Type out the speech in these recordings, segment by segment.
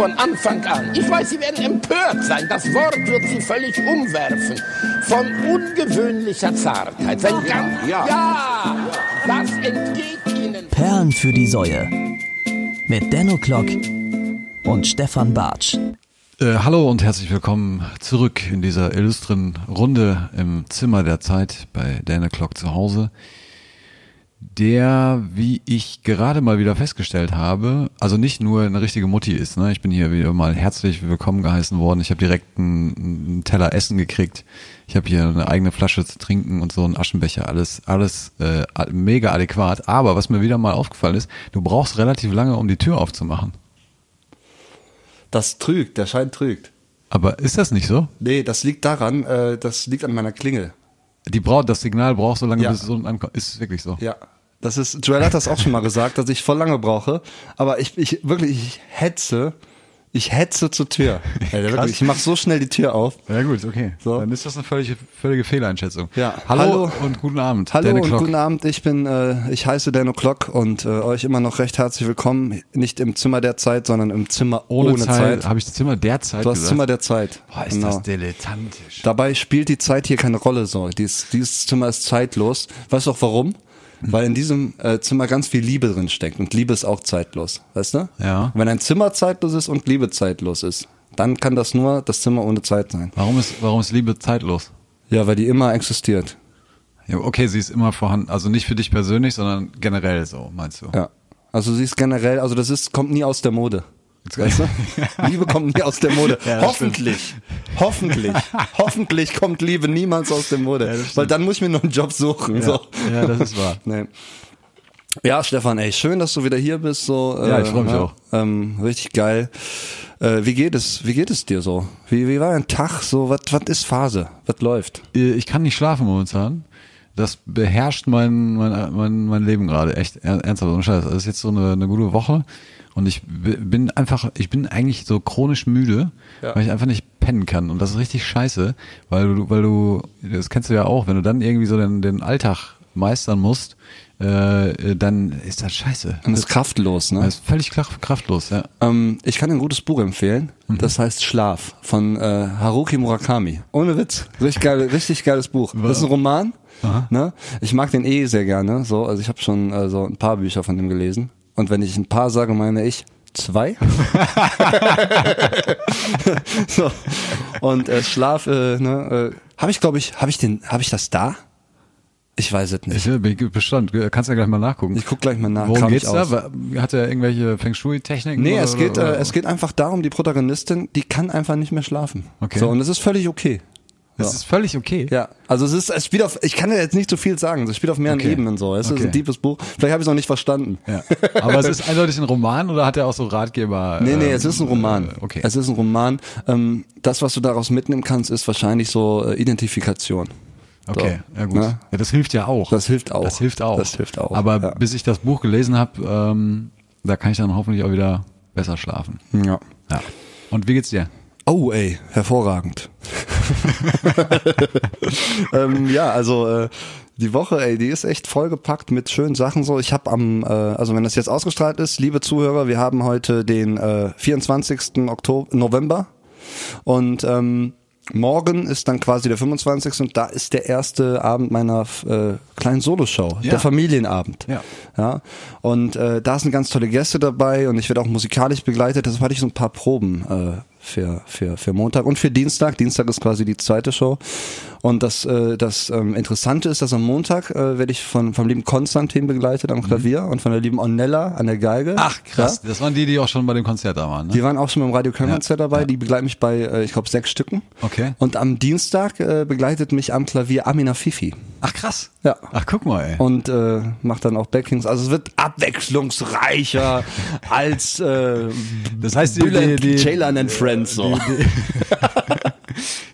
von Anfang an. Ich weiß, Sie werden empört sein. Das Wort wird Sie völlig umwerfen. Von ungewöhnlicher Zartheit. Sein ganz, ja, ja, das entgeht Ihnen. Perlen für die Säue. Mit Denno Klock und Stefan Bartsch. Äh, hallo und herzlich willkommen zurück in dieser illustren Runde im Zimmer der Zeit bei Dana Clock zu Hause der, wie ich gerade mal wieder festgestellt habe, also nicht nur eine richtige Mutti ist. Ne? Ich bin hier wieder mal herzlich willkommen geheißen worden. Ich habe direkt einen, einen, Teller Essen gekriegt. Ich habe hier eine eigene Flasche zu trinken und so einen Aschenbecher. Alles, alles äh, mega adäquat. Aber was mir wieder mal aufgefallen ist, du brauchst relativ lange, um die Tür aufzumachen. Das trügt, der Schein trügt. Aber ist das nicht so? Nee, das liegt daran, äh, das liegt an meiner Klingel. Die braucht, das Signal braucht so lange, ja. bis es so ankommt. Ist wirklich so. Ja. Das ist, Joel hat das auch schon mal gesagt, dass ich voll lange brauche. Aber ich, ich wirklich, ich hetze, ich hetze zur Tür. Ey, wirklich, ich mache so schnell die Tür auf. Ja gut, okay. So. Dann ist das eine völlige, völlige Fehleinschätzung. Ja. Hallo, Hallo und guten Abend. Hallo und guten Abend. Ich bin, äh, ich heiße Dano Clock und äh, euch immer noch recht herzlich willkommen. Nicht im Zimmer der Zeit, sondern im Zimmer ohne, ohne Zeit. Zeit. Habe ich das Zimmer der Zeit Du hast Zimmer der Zeit. Boah, ist genau. das dilettantisch. Dabei spielt die Zeit hier keine Rolle so. Dies, dieses Zimmer ist zeitlos. Weißt du auch warum? Weil in diesem äh, Zimmer ganz viel Liebe drin steckt und Liebe ist auch zeitlos, weißt du? Ja. Und wenn ein Zimmer zeitlos ist und Liebe zeitlos ist, dann kann das nur das Zimmer ohne Zeit sein. Warum ist, warum ist Liebe zeitlos? Ja, weil die immer existiert. Ja, okay, sie ist immer vorhanden, also nicht für dich persönlich, sondern generell so, meinst du? Ja. Also sie ist generell, also das ist, kommt nie aus der Mode. Weißt du? Liebe kommt nie aus der Mode. Ja, hoffentlich, hoffentlich, hoffentlich kommt Liebe niemals aus der Mode. Ja, weil dann muss ich mir noch einen Job suchen. Ja, so. ja das ist wahr. Nee. Ja, Stefan, ey, schön, dass du wieder hier bist. So, ja, ich freue mich auch. Ähm, richtig geil. Äh, wie geht es? Wie geht es dir so? Wie, wie war dein Tag? So, was, was ist Phase? Was läuft? Äh, ich kann nicht schlafen momentan. Das beherrscht mein mein mein, mein Leben gerade echt ernsthaft. Das ist jetzt so eine, eine gute Woche. Und ich bin einfach, ich bin eigentlich so chronisch müde, ja. weil ich einfach nicht pennen kann. Und das ist richtig scheiße, weil du, weil du, das kennst du ja auch, wenn du dann irgendwie so den, den Alltag meistern musst, äh, dann ist das scheiße. Dann ist kraftlos, ne? Das ist völlig kraftlos, ja. Ähm, ich kann ein gutes Buch empfehlen. Mhm. Das heißt Schlaf von äh, Haruki Murakami. Ohne Witz. Richtig, geil, richtig geiles Buch. Das ist ein Roman. Ne? Ich mag den eh sehr gerne. So, also ich habe schon äh, so ein paar Bücher von ihm gelesen. Und wenn ich ein paar sage, meine ich zwei. so. Und äh, Schlaf, äh, ne, äh, habe ich, glaube ich, habe ich den, habe ich das da? Ich weiß es nicht. Ich bin Bestand. Kannst ja gleich mal nachgucken. Ich guck gleich mal nach. Worum Kam geht's da? Hat er irgendwelche Feng Shui-Techniken? Nee, es geht, oder? Äh, es geht einfach darum, die Protagonistin, die kann einfach nicht mehr schlafen. Okay. So, und das ist völlig okay. Das ist völlig okay. Ja, also es ist, es spielt auf, ich kann ja jetzt nicht so viel sagen, es spielt auf mehreren okay. Ebenen so. Es okay. ist ein tiefes Buch. Vielleicht habe ich es noch nicht verstanden. Ja. Aber es ist eindeutig ein Roman oder hat er auch so Ratgeber? Nee, nee, ähm, es ist ein Roman. Äh, okay. Es ist ein Roman. Ähm, das, was du daraus mitnehmen kannst, ist wahrscheinlich so äh, Identifikation. Okay, so, ja gut. Ne? Ja, das hilft ja auch. Das hilft auch. Das hilft auch. Das hilft auch. Aber ja. bis ich das Buch gelesen habe, ähm, da kann ich dann hoffentlich auch wieder besser schlafen. Ja. Ja. Und wie geht's dir? Oh, ey, hervorragend. ähm, ja, also äh, die Woche, ey, die ist echt vollgepackt mit schönen Sachen so. Ich habe am, äh, also wenn das jetzt ausgestrahlt ist, liebe Zuhörer, wir haben heute den äh, 24. Oktober, November und ähm, morgen ist dann quasi der 25. und da ist der erste Abend meiner äh, kleinen Soloshow, ja. der Familienabend. Ja. ja? Und äh, da sind ganz tolle Gäste dabei und ich werde auch musikalisch begleitet. Deshalb hatte ich so ein paar Proben äh, für, für, für Montag und für Dienstag. Dienstag ist quasi die zweite Show. Und das, äh, das ähm, Interessante ist, dass am Montag äh, werde ich von, vom lieben Konstantin begleitet am Klavier mhm. und von der lieben Ornella an der Geige. Ach krass, ja? das waren die, die auch schon bei dem Konzert da waren. Ne? Die waren auch schon beim Radio Köln Konzert ja. dabei. Die begleiten mich bei, äh, ich glaube, sechs Stücken. Okay. Und am Dienstag äh, begleitet mich am Klavier Amina Fifi. Ach krass. Ja. Ach guck mal, ey. Und äh, macht dann auch Backings. Also es wird abwechslungsreicher als äh, das heißt die, die, die, die and Friends so. Die, die,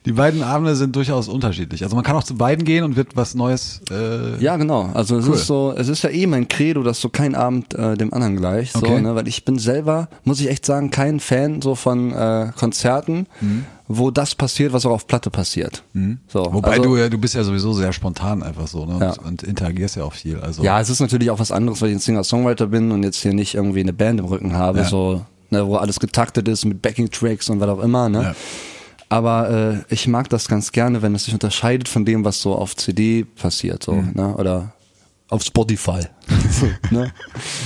die beiden Abende sind durchaus unterschiedlich. Also man kann auch zu beiden gehen und wird was Neues. Äh, ja, genau. Also es cool. ist so, es ist ja eh mein Credo, dass so kein Abend äh, dem anderen gleich. So, okay. ne? Weil ich bin selber, muss ich echt sagen, kein Fan so von äh, Konzerten. Mhm wo das passiert, was auch auf Platte passiert. Mhm. So, Wobei also, du ja, du bist ja sowieso sehr spontan einfach so, ne? Ja. Und, und, interagierst ja auch viel. Also ja, es ist natürlich auch was anderes, weil ich ein Singer-Songwriter bin und jetzt hier nicht irgendwie eine Band im Rücken habe. Ja. So ne, wo alles getaktet ist mit Backing-Tracks und was auch immer, ne? Ja. Aber äh, ich mag das ganz gerne, wenn es sich unterscheidet von dem, was so auf CD passiert, so, Mhm. ne? Oder auf Spotify. ne?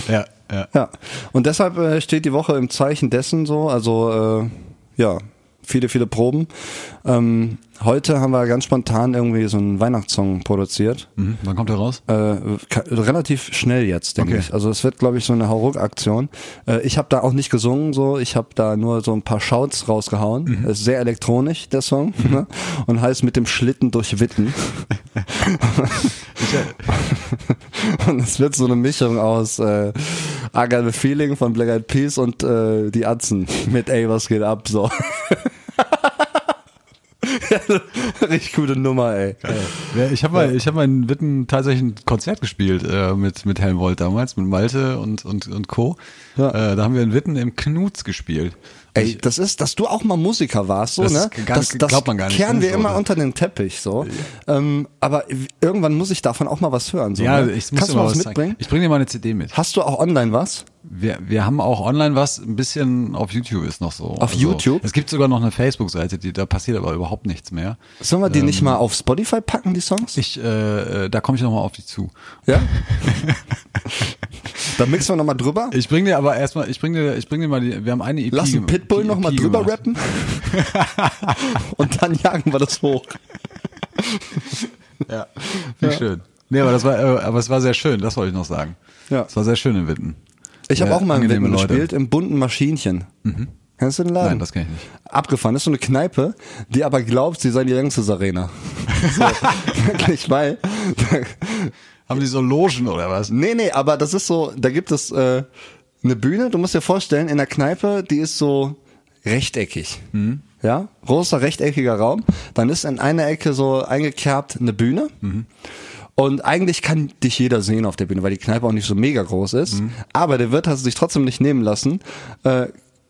Ja, ja. Ja. Und deshalb äh, steht die Woche im Zeichen dessen so, also äh, ja, viele, viele Proben. Ähm, heute haben wir ganz spontan irgendwie so einen Weihnachtssong produziert. Mhm. Wann kommt er raus? Äh, relativ schnell jetzt, denke Okay. ich. Also es wird, glaube ich, so eine Hauruck-Aktion. Äh, ich habe da auch nicht gesungen, so. Ich habe da nur so ein paar Shouts rausgehauen. Mhm. Ist sehr elektronisch, der Song. Ne? Und heißt mit dem Schlitten durch Witten. und es wird so eine Mischung aus äh, I Got a Feeling von Black Eyed Peas und äh, die Atzen mit Ey, was geht ab, so. Richtig gute Nummer, ey. Ja, ich habe mal, ich habe mal in Witten tatsächlich ein Konzert gespielt äh, mit mit Helmwold damals, mit Malte und und und Co. Ja. Äh, da haben wir in Witten im Knuts gespielt. Ey, das ist, dass du auch mal Musiker warst, so, Das ne? gar- das, das glaubt man gar nicht, kehren ne? wir So, immer das- unter den Teppich, so. Ähm, aber irgendwann muss ich davon auch mal was hören, so. ja, ne? ich muss Kannst du mal was was mitbringen? Ich bringe dir mal eine CD mit. Hast du auch online was? Wir, wir haben auch online was, ein bisschen auf YouTube ist noch so. Auf YouTube? Es gibt sogar noch eine Facebook-Seite, die da passiert aber überhaupt nichts mehr. Sollen wir die nicht mal auf Spotify packen, die Songs? Ich, äh, äh, da komme ich nochmal auf dich zu. ja? Dann mixen wir nochmal drüber. Ich bring dir aber erstmal, ich bring dir, ich bring dir mal die, wir haben eine EP. Lass einen Pitbull nochmal drüber gemacht. rappen. Und dann jagen wir das hoch. Ja, wie schön. Nee, aber das war, äh, aber es war sehr schön, das wollte ich noch sagen. Ja. Es war sehr schön in Witten. Ich habe auch mal im Leute. gespielt, im bunten Maschinchen. Kennst du den Laden? Nein, das kenn ich nicht. Abgefahren. Das ist so eine Kneipe, die aber glaubt, sie sei die Youngsters Arena. So, wirklich, weil Haben die so Logen oder was? Nee, nee, aber das ist so, da gibt es äh, eine Bühne, du musst dir vorstellen, in der Kneipe, die ist so rechteckig. Ja, großer rechteckiger Raum. Dann ist in einer Ecke so eingekerbt eine Bühne. Und eigentlich kann dich jeder sehen auf der Bühne, weil die Kneipe auch nicht so mega groß ist. Aber der Wirt hat es sich trotzdem nicht nehmen lassen, äh,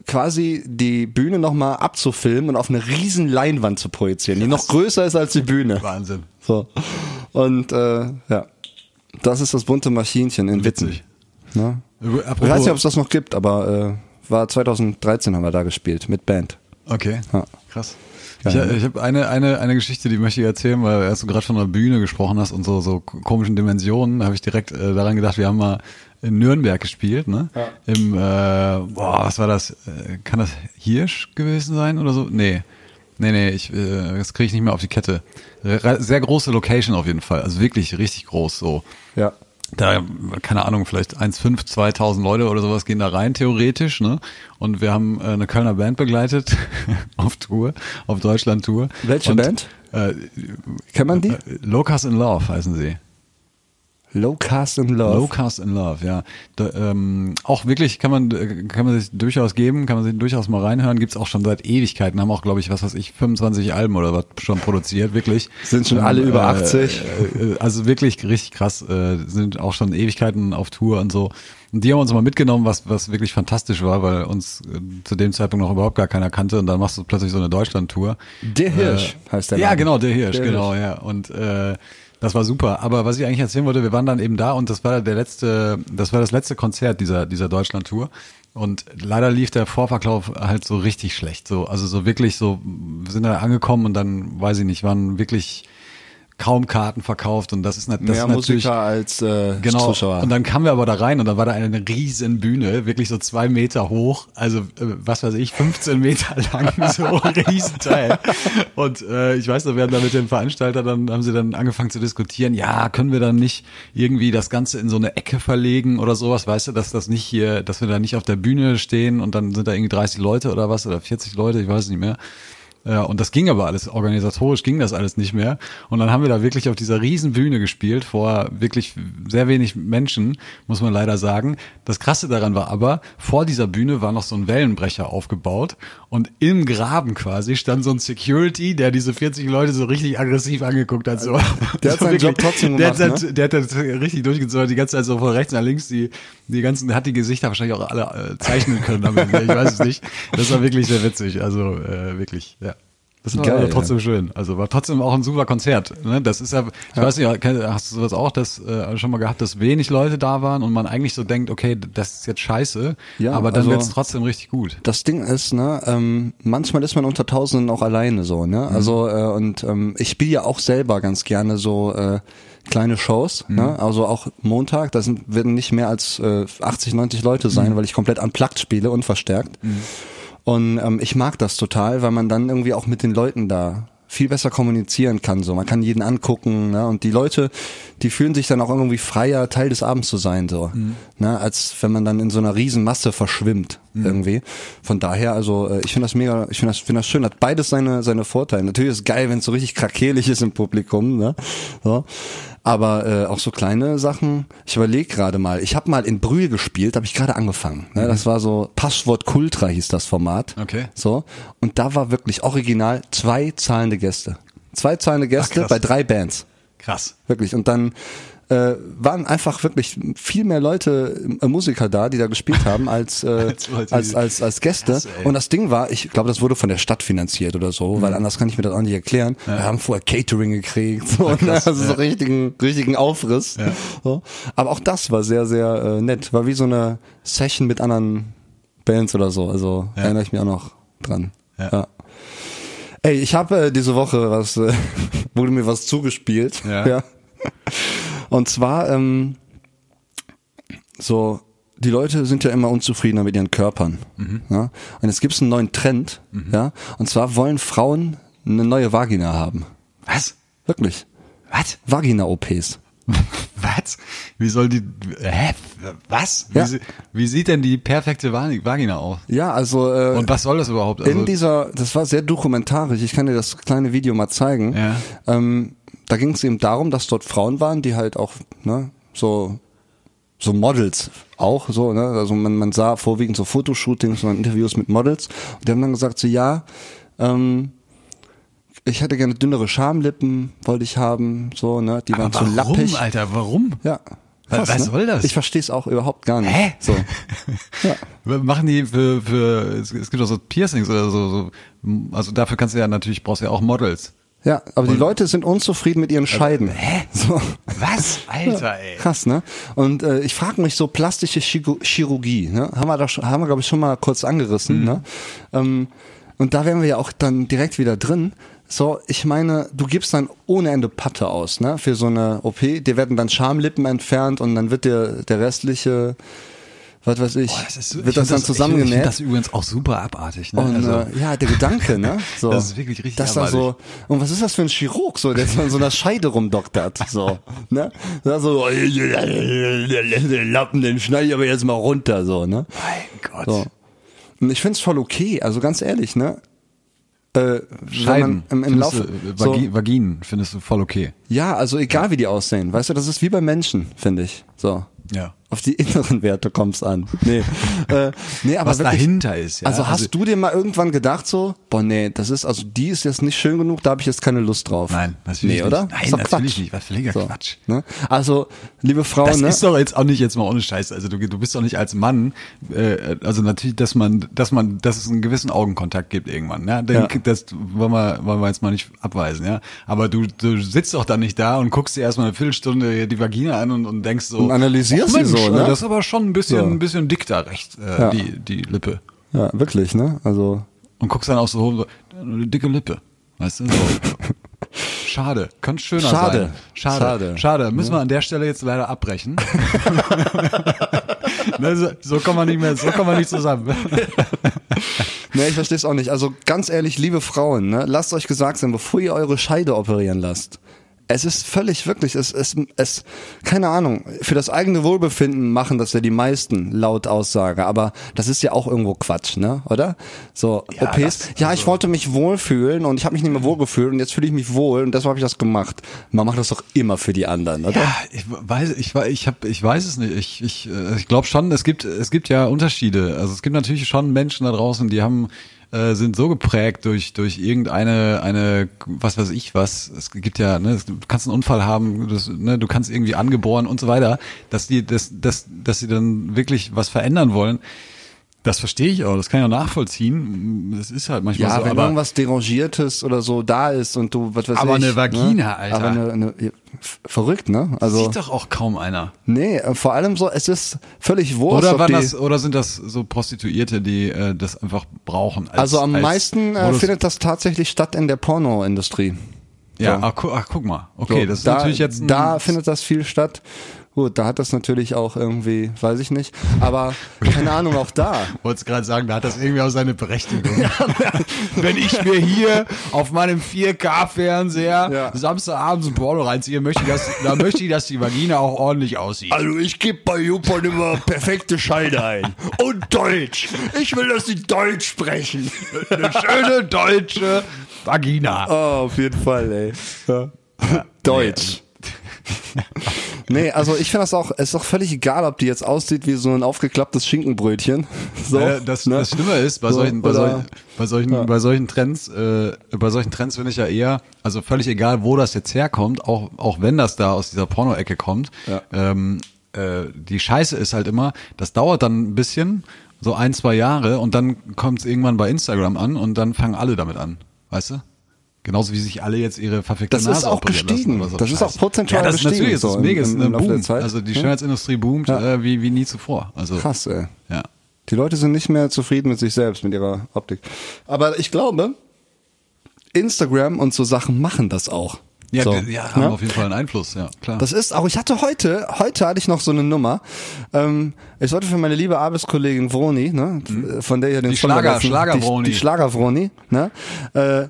quasi die Bühne nochmal abzufilmen und auf eine riesen Leinwand zu projizieren, die noch größer ist als die Bühne. Wahnsinn. So. Und äh, ja, das ist das bunte Maschinchen in Witten. Witzig. Ne? Apropos, Ich weiß nicht, ob es das noch gibt, aber äh, war 2013 haben wir da gespielt mit Band. Okay, Ja. krass. Ja, Ich, ja. ich habe eine, eine, eine Geschichte, die möchte ich erzählen, weil als du gerade von der Bühne gesprochen hast und so, so komischen Dimensionen, habe ich direkt äh, daran gedacht, wir haben mal in Nürnberg gespielt, ne? Im, äh, boah, was war das? Äh, kann das Hirsch gewesen sein oder so? Nee. Nee, nee, ich, äh, das kriege ich nicht mehr auf die Kette. Sehr große Location auf jeden Fall, also wirklich richtig groß so. Ja. Da, keine Ahnung, vielleicht 1,5, 2000 Leute oder sowas gehen da rein, theoretisch, ne? Und wir haben äh, eine Kölner Band begleitet auf Tour, auf Deutschland-Tour. Welche Und, Band? Äh, Kennt man die? Locust in Love heißen sie. Low Cast in Love. Lowcast in Love, ja. Da, ähm, auch wirklich kann man äh, kann man sich durchaus geben, kann man sich durchaus mal reinhören. Gibt's auch schon seit Ewigkeiten. Haben auch, glaube ich, was weiß ich, 25 Alben oder was schon produziert, wirklich. Sind schon alle über 80? Äh, äh, also wirklich richtig krass. Äh, sind auch schon Ewigkeiten auf Tour und so. Und die haben uns mal mitgenommen, was was wirklich fantastisch war, weil uns äh, zu dem Zeitpunkt noch überhaupt gar keiner kannte. Und dann machst du plötzlich so eine Deutschland-Tour. Der Hirsch heißt der Ja, Laden. genau, der Hirsch, Der genau, ja. Und äh, das war super. Aber was ich eigentlich erzählen wollte, wir waren dann eben da und das war der letzte, das war das letzte Konzert dieser dieser Deutschland-Tour. Und leider lief der Vorverkauf halt so richtig schlecht. So, also so wirklich so, wir sind da angekommen und dann, weiß ich nicht, waren wirklich kaum Karten verkauft und das ist, das Mehr ist natürlich Musiker als äh, Genau. Zuschauer. Und dann kamen wir aber da rein und da war da eine riesen Bühne, wirklich so zwei Meter hoch, also äh, was weiß ich, 15 Meter lang, so ein Riesenteil. Und äh, ich weiß noch, wir haben da mit dem Veranstalter, dann haben sie dann angefangen zu diskutieren, ja, können wir dann nicht irgendwie das Ganze in so eine Ecke verlegen oder sowas, weißt du, dass das nicht hier, dass wir da nicht auf der Bühne stehen und dann sind da irgendwie 30 Leute oder was oder 40 Leute, ich weiß es nicht mehr. Ja, und das ging aber alles, organisatorisch ging das alles nicht mehr. Und dann haben wir da wirklich auf dieser riesen Bühne gespielt, vor wirklich sehr wenig Menschen, muss man leider sagen. Das Krasse daran war aber, vor dieser Bühne war noch so ein Wellenbrecher aufgebaut und im Graben quasi stand so ein Security, der diese 40 Leute so richtig aggressiv angeguckt hat. So. Der hat seinen Job trotzdem der gemacht, hat, ne? der hat das richtig durchgezogen, die ganze Zeit so von rechts nach links, die, die ganzen, der hat die Gesichter wahrscheinlich auch alle äh, zeichnen können damit. ich weiß es nicht. Das war wirklich sehr witzig, also äh, wirklich, ja. Das war Geil, ja. trotzdem schön. Also war trotzdem auch ein super Konzert. Ne? Das ist ja, ich weiß nicht, hast du sowas auch das äh, schon mal gehabt, dass wenig Leute da waren und man eigentlich so denkt, okay, das ist jetzt scheiße, Ja, aber dann also- wird's trotzdem richtig gut. Das Ding ist, ne, ähm, manchmal ist man unter Tausenden auch alleine so, ne? Also äh, und ähm, ich spiele ja auch selber ganz gerne so äh, kleine Shows, ne? Also auch Montag, da sind werden nicht mehr als äh, 80, 90 Leute sein, weil ich komplett unplugged spiele, unverstärkt. Und ähm, ich mag das total, weil man dann irgendwie auch mit den Leuten da viel besser kommunizieren kann. So, man kann jeden angucken, ne? Und die Leute, die fühlen sich dann auch irgendwie freier, Teil des Abends zu sein, so, ne? Als wenn man dann in so einer riesen Masse verschwimmt irgendwie. Von daher, also äh, ich finde das mega, ich finde das, finde das schön. Hat beides seine seine Vorteile. Natürlich ist es geil, wenn es so richtig krakelig ist im Publikum, ne? So. Aber äh, auch so kleine Sachen. Ich überlege gerade mal. Ich habe mal in Brühl gespielt, habe ich gerade angefangen. Ne? Das war so Passwort Kultra hieß das Format. Okay. So. Und da war wirklich original zwei zahlende Gäste. Zwei zahlende Gäste krass. bei drei Bands. Krass. Wirklich. Und dann äh, waren einfach wirklich viel mehr Leute, äh, Musiker da, die da gespielt haben, als, äh, Als als, als, als, Gäste. Krass, und das Ding war, ich glaube, das wurde von der Stadt finanziert oder so, Mhm. weil anders kann ich mir das auch nicht erklären. Wir haben vorher Catering gekriegt, so, ne? also so richtigen, richtigen Aufriss. So. Aber auch das war sehr, sehr äh, nett. War wie so eine Session mit anderen Bands oder so. Also Ja. erinnere ich mich auch noch dran. Ja. ja. Ey, ich habe äh, diese Woche was, äh, wurde mir was zugespielt. Ja. Und zwar, ähm, so, die Leute sind ja immer unzufriedener mit ihren Körpern. Ja? Und jetzt gibt es einen neuen Trend, ja. Und zwar wollen Frauen eine neue Vagina haben. Was? Wirklich. Was? Vagina-OPs. Was? Wie soll die, hä? Was? Wie, Ja. sie- wie sieht denn die perfekte Vagi- Vagina aus? Ja, also äh, Und was soll das überhaupt? Also, in dieser, das war sehr dokumentarisch, ich kann dir das kleine Video mal zeigen. Ja. Ähm, da ging es eben darum, dass dort Frauen waren, die halt auch, ne, so so Models auch so, ne? Also man, man sah vorwiegend so Fotoshootings und Interviews mit Models. Und die haben dann gesagt, so ja, ähm, ich hätte gerne dünnere Schamlippen, wollte ich haben, so, ne? Die waren aber zu warum, lappig. Alter, warum? Ja. Was- was soll das? Ich verstehe es auch überhaupt gar nicht. Hä? So. Ja. Machen die für, für es, gibt auch so Piercings oder so, so, also dafür kannst du ja natürlich, brauchst du ja auch Models. Ja, aber die Leute sind unzufrieden mit ihren Scheiden. Hä? So. Was? Alter, ey. Krass, ne? Und äh, ich frage mich so plastische Chirurgie, ne? Haben wir da schon, haben wir glaube ich schon mal kurz angerissen, ne? Ähm, und da wären wir ja auch dann direkt wieder drin. So, ich meine, du gibst dann ohne Ende Patte aus, ne? Für so eine OP. Dir werden dann Schamlippen entfernt und dann wird dir der restliche, was weiß ich, Boah, das so- wird ich das dann Ich zusammengenäht. finde das übrigens auch super abartig. Ne? Und also, äh, ja, der Gedanke, ne? So, Das ist wirklich richtig Dass da so, und was ist das für ein Chirurg, so, der so an so einer Scheide rumdoktert, so, ne? Da so, den Lappen, den schneide ich aber jetzt mal runter, so, ne? mein Gott. So. Und ich find's voll okay, also ganz ehrlich, ne? Äh, man im, im Laufe, du, äh, so, Vagi Vaginen findest du voll okay. ja, also egal wie die aussehen, weißt du, das ist wie bei Menschen, finde ich, so. Ja. Auf die inneren Werte kommt's an. Nee, äh, nee aber Was wirklich, dahinter ist, ja. Also hast Also- du dir mal irgendwann gedacht so, boah nee, das ist, also die ist jetzt nicht schön genug, da habe ich jetzt keine Lust drauf. Nein, natürlich nee, nicht. oder? Nein, Ist doch natürlich Quatsch. nicht. Was völliger Quatsch. Ne? Also, liebe Frauen, Das ne? ist doch jetzt auch nicht jetzt mal ohne Scheiß. Also du, du bist doch nicht als Mann, äh, also natürlich, dass man, dass man, dass es einen gewissen Augenkontakt gibt irgendwann. Ja? Den, Ja. Das wollen wir, wollen wir jetzt mal nicht abweisen, ja. Aber du, du sitzt doch da nicht da und guckst dir erstmal eine Viertelstunde die Vagina an und, und denkst so. Und analysierst "Oh, sie Mensch, so, ne?" Das ist aber schon ein bisschen, So. ein bisschen dick da rechts, äh, Ja. die, die Lippe. ja, wirklich, ne? Also, Und guckst dann auch so, so eine dicke Lippe. Weißt du? So. Schade, könnte schöner Schade. sein. Schade. Schade. Schade. Müssen wir an der Stelle jetzt leider abbrechen. ne, so, so kommen wir nicht mehr, so kommen wir nicht zusammen. ne, ich verstehe es auch nicht. Also ganz ehrlich, liebe Frauen, ne, lasst euch gesagt sein, bevor ihr eure Scheide operieren lasst. Es ist völlig wirklich, es, es, es, keine Ahnung, für das eigene Wohlbefinden machen das ja die meisten laut Aussage, aber das ist ja auch irgendwo Quatsch, ne, oder? So, Ja, OPs, das- ja, also- ich wollte mich wohlfühlen und ich habe mich nicht mehr wohlgefühlt und jetzt fühle ich mich wohl und deshalb habe ich das gemacht. Man macht das doch immer für die anderen, oder? Ja, ich weiß, ich, ich, hab, ich weiß es nicht. Ich, ich, äh, ich glaube schon, es gibt, es gibt ja Unterschiede. Also es gibt natürlich schon Menschen da draußen, die haben äh, sind so geprägt durch durch irgendeine eine was weiß ich was es gibt ja ne, du kannst einen Unfall haben das, ne, du kannst irgendwie angeboren und so weiter dass die das dass dass sie dann wirklich was verändern wollen Das verstehe ich auch, das kann ich auch nachvollziehen. Das ist halt manchmal Ja, so, wenn aber, irgendwas Derangiertes oder so da ist und du, was weiß Aber ich. eine Vagina, ne? Alter. Aber eine, eine, verrückt, ne? Also, sieht doch auch kaum einer. nee, äh, vor allem so, es ist völlig wurscht. Oder, waren das, oder sind das so Prostituierte, die äh, das einfach brauchen? Als, also am als meisten äh, findet das tatsächlich statt in der Pornoindustrie. Ja, so. ach, ach, guck mal. Okay, So, das ist da, natürlich jetzt Da findet das viel statt. Gut, da hat das natürlich auch irgendwie, weiß ich nicht, aber keine Ahnung, auch da. wollte gerade sagen, da hat das irgendwie auch seine Berechtigung. Wenn ich mir hier auf meinem 4K-Fernseher Ja. Samstagabends ein Porno reinziehe, möchte ich, dass, da möchte ich, dass die Vagina auch ordentlich aussieht. Also ich gebe bei YouPorn immer perfekte Scheine ein. Und Deutsch. Ich will, dass sie Deutsch sprechen. Eine schöne deutsche Vagina. Oh, auf jeden Fall, ey. Ja. Deutsch. Nee, also ich finde das auch, es ist auch völlig egal, ob die jetzt aussieht wie so ein aufgeklapptes Schinkenbrötchen. So, Äh, das, ne? das Schlimme ist, bei So, solchen, bei solchen, bei solchen, bei solchen Trends, äh, bei solchen Trends finde ich ja eher, also völlig egal, wo das jetzt herkommt, auch, auch wenn das da aus dieser Porno-Ecke kommt, Ja. ähm, äh, die Scheiße ist halt immer, das dauert dann ein bisschen, so ein, zwei Jahre und dann kommt es irgendwann bei Instagram an und dann fangen alle damit an, weißt du? Genauso wie sich alle jetzt ihre verfickte Das Nase ist auch gestiegen. Lassen so Das ist Scheiße. auch prozentual ja, das gestiegen, Natürlich ist das so mega, im- ist im. Zeit. Also die Ja. Schönheitsindustrie boomt Ja. äh, wie, wie nie zuvor. Also, Krass, ey. Ja. Die Leute sind nicht mehr zufrieden mit sich selbst, mit ihrer Optik. Aber ich glaube, Instagram und so Sachen machen das auch. Ja, so, ja, haben ne? auf jeden Fall einen Einfluss, ja, klar. Das ist auch, ich hatte heute, heute hatte ich noch so eine Nummer. Ähm, ich wollte für meine liebe Arbeitskollegin Vroni, ne, von der ihr den Die Schlager- letzten- Schlager-Vroni. Die, die Schlager-Vroni, ne, äh,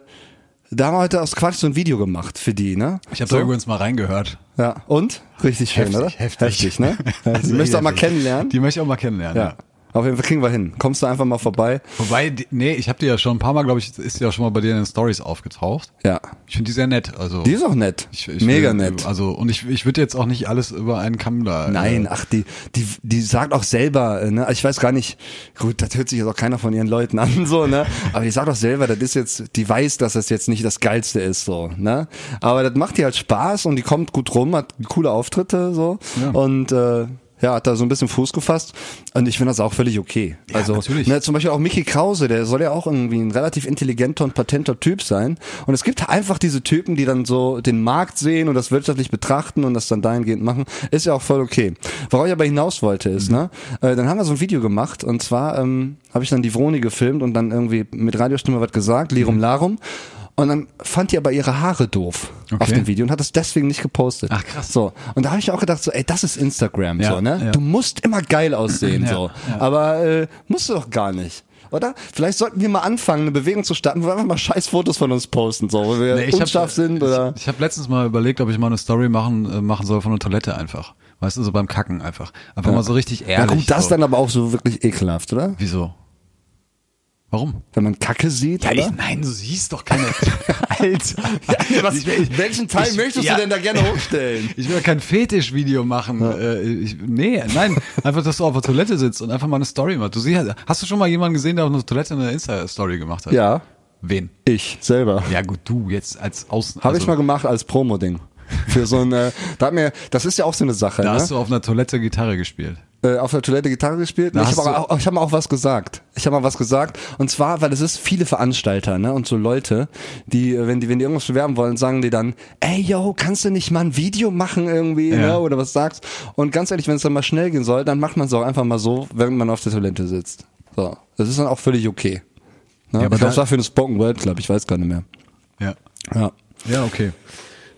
da haben wir heute aus Quatsch so ein Video gemacht für die, ne? Ich habe so. da übrigens mal reingehört. Ja, und? Richtig schön, Heftig, oder? heftig. Heftig, ne? Ja, die möchtest du auch mal kennenlernen? Die möchte ich auch mal kennenlernen. Ja. ja. Auf jeden Fall kriegen wir hin. Kommst du einfach mal vorbei? Wobei, nee, ich habe die ja schon ein paar Mal, glaube ich, ist die ja schon mal bei dir in den Stories aufgetaucht. Ja. Ich finde die sehr nett. Also Die ist auch nett. ich, ich Mega will, nett. Also und ich, ich würde jetzt auch nicht alles über einen Kamm da. Nein, Äh, ach, die, die, die sagt auch selber, äh, ne, ich weiß gar nicht, gut, das hört sich jetzt auch keiner von ihren Leuten an, so, ne, aber die sagt auch selber, das ist jetzt, die weiß, dass das jetzt nicht das Geilste ist, so, ne, aber das macht ihr halt Spaß und die kommt gut rum, hat coole Auftritte, so, Ja. und, äh, ja, hat da so ein bisschen Fuß gefasst und ich finde das auch völlig okay. Ja, also natürlich. Ne, zum Beispiel auch Mickey Krause, der soll ja auch irgendwie ein relativ intelligenter und patenter Typ sein. Und es gibt einfach diese Typen, die dann so den Markt sehen und das wirtschaftlich betrachten und das dann dahingehend machen. Ist ja auch voll okay. Worauf ich aber hinaus wollte ist, ne, äh, dann haben wir so ein Video gemacht und zwar ähm, habe ich dann die Vroni gefilmt und dann irgendwie mit Radiostimme was gesagt, Lirum Larum. Und dann fand die aber ihre Haare doof auf Okay. dem Video und hat es deswegen nicht gepostet. Ach, krass. So. Und da habe ich auch gedacht, so, ey, das ist Instagram, Ja, so, ne? ja. Du musst immer geil aussehen, Ja, so. ja. Aber äh, musst du doch gar nicht. Oder? Vielleicht sollten wir mal anfangen, eine Bewegung zu starten, wo wir einfach mal scheiß Fotos von uns posten, so, wo wir Nee, ich hab- unscharf sind oder. Ich, ich habe letztens mal überlegt, ob ich mal eine Story machen, äh, machen soll von der Toilette einfach. Weißt du, so beim Kacken einfach. Einfach mal so richtig Ja ehrlich. gut, das so. dann aber auch so wirklich ekelhaft, oder? Wieso? Warum? Wenn man Kacke sieht, Ja, oder? ich, nein, du siehst doch keine. Alter. was, welchen Teil ich- möchtest ja. du denn da gerne hochstellen? Ich will ja kein Fetischvideo machen. Äh, ich, nee, nein, einfach, dass du auf der Toilette sitzt und einfach mal eine Story machst. Du siehst, hast du schon mal jemanden gesehen, der auf einer Toilette eine Insta-Story gemacht hat? Ja, Wen? ich selber. Ja gut, du jetzt als Außen. Habe also, ich mal gemacht als Promo-Ding. Für so eine, da hat mir, das ist ja auch so eine Sache, Da ne? hast du auf einer Toilette Gitarre gespielt. Äh, auf der Toilette Gitarre gespielt. Da ich habe auch, ich hab auch was gesagt. Ich habe mal was gesagt. Und zwar, weil es ist viele Veranstalter, ne, und so Leute, die, äh, wenn die, wenn die irgendwas bewerben wollen, sagen die dann, ey, yo, kannst du nicht mal ein Video machen irgendwie, Ja. ne, oder was sagst? Und ganz ehrlich, wenn es dann mal schnell gehen soll, dann macht man es auch einfach mal so, während man auf der Toilette sitzt. So. Das ist dann auch völlig okay. Ne? Ja, aber ich glaube, da- es war für eine Spoken Word Club, ich weiß gar nicht mehr. Ja. Ja. Ja, okay.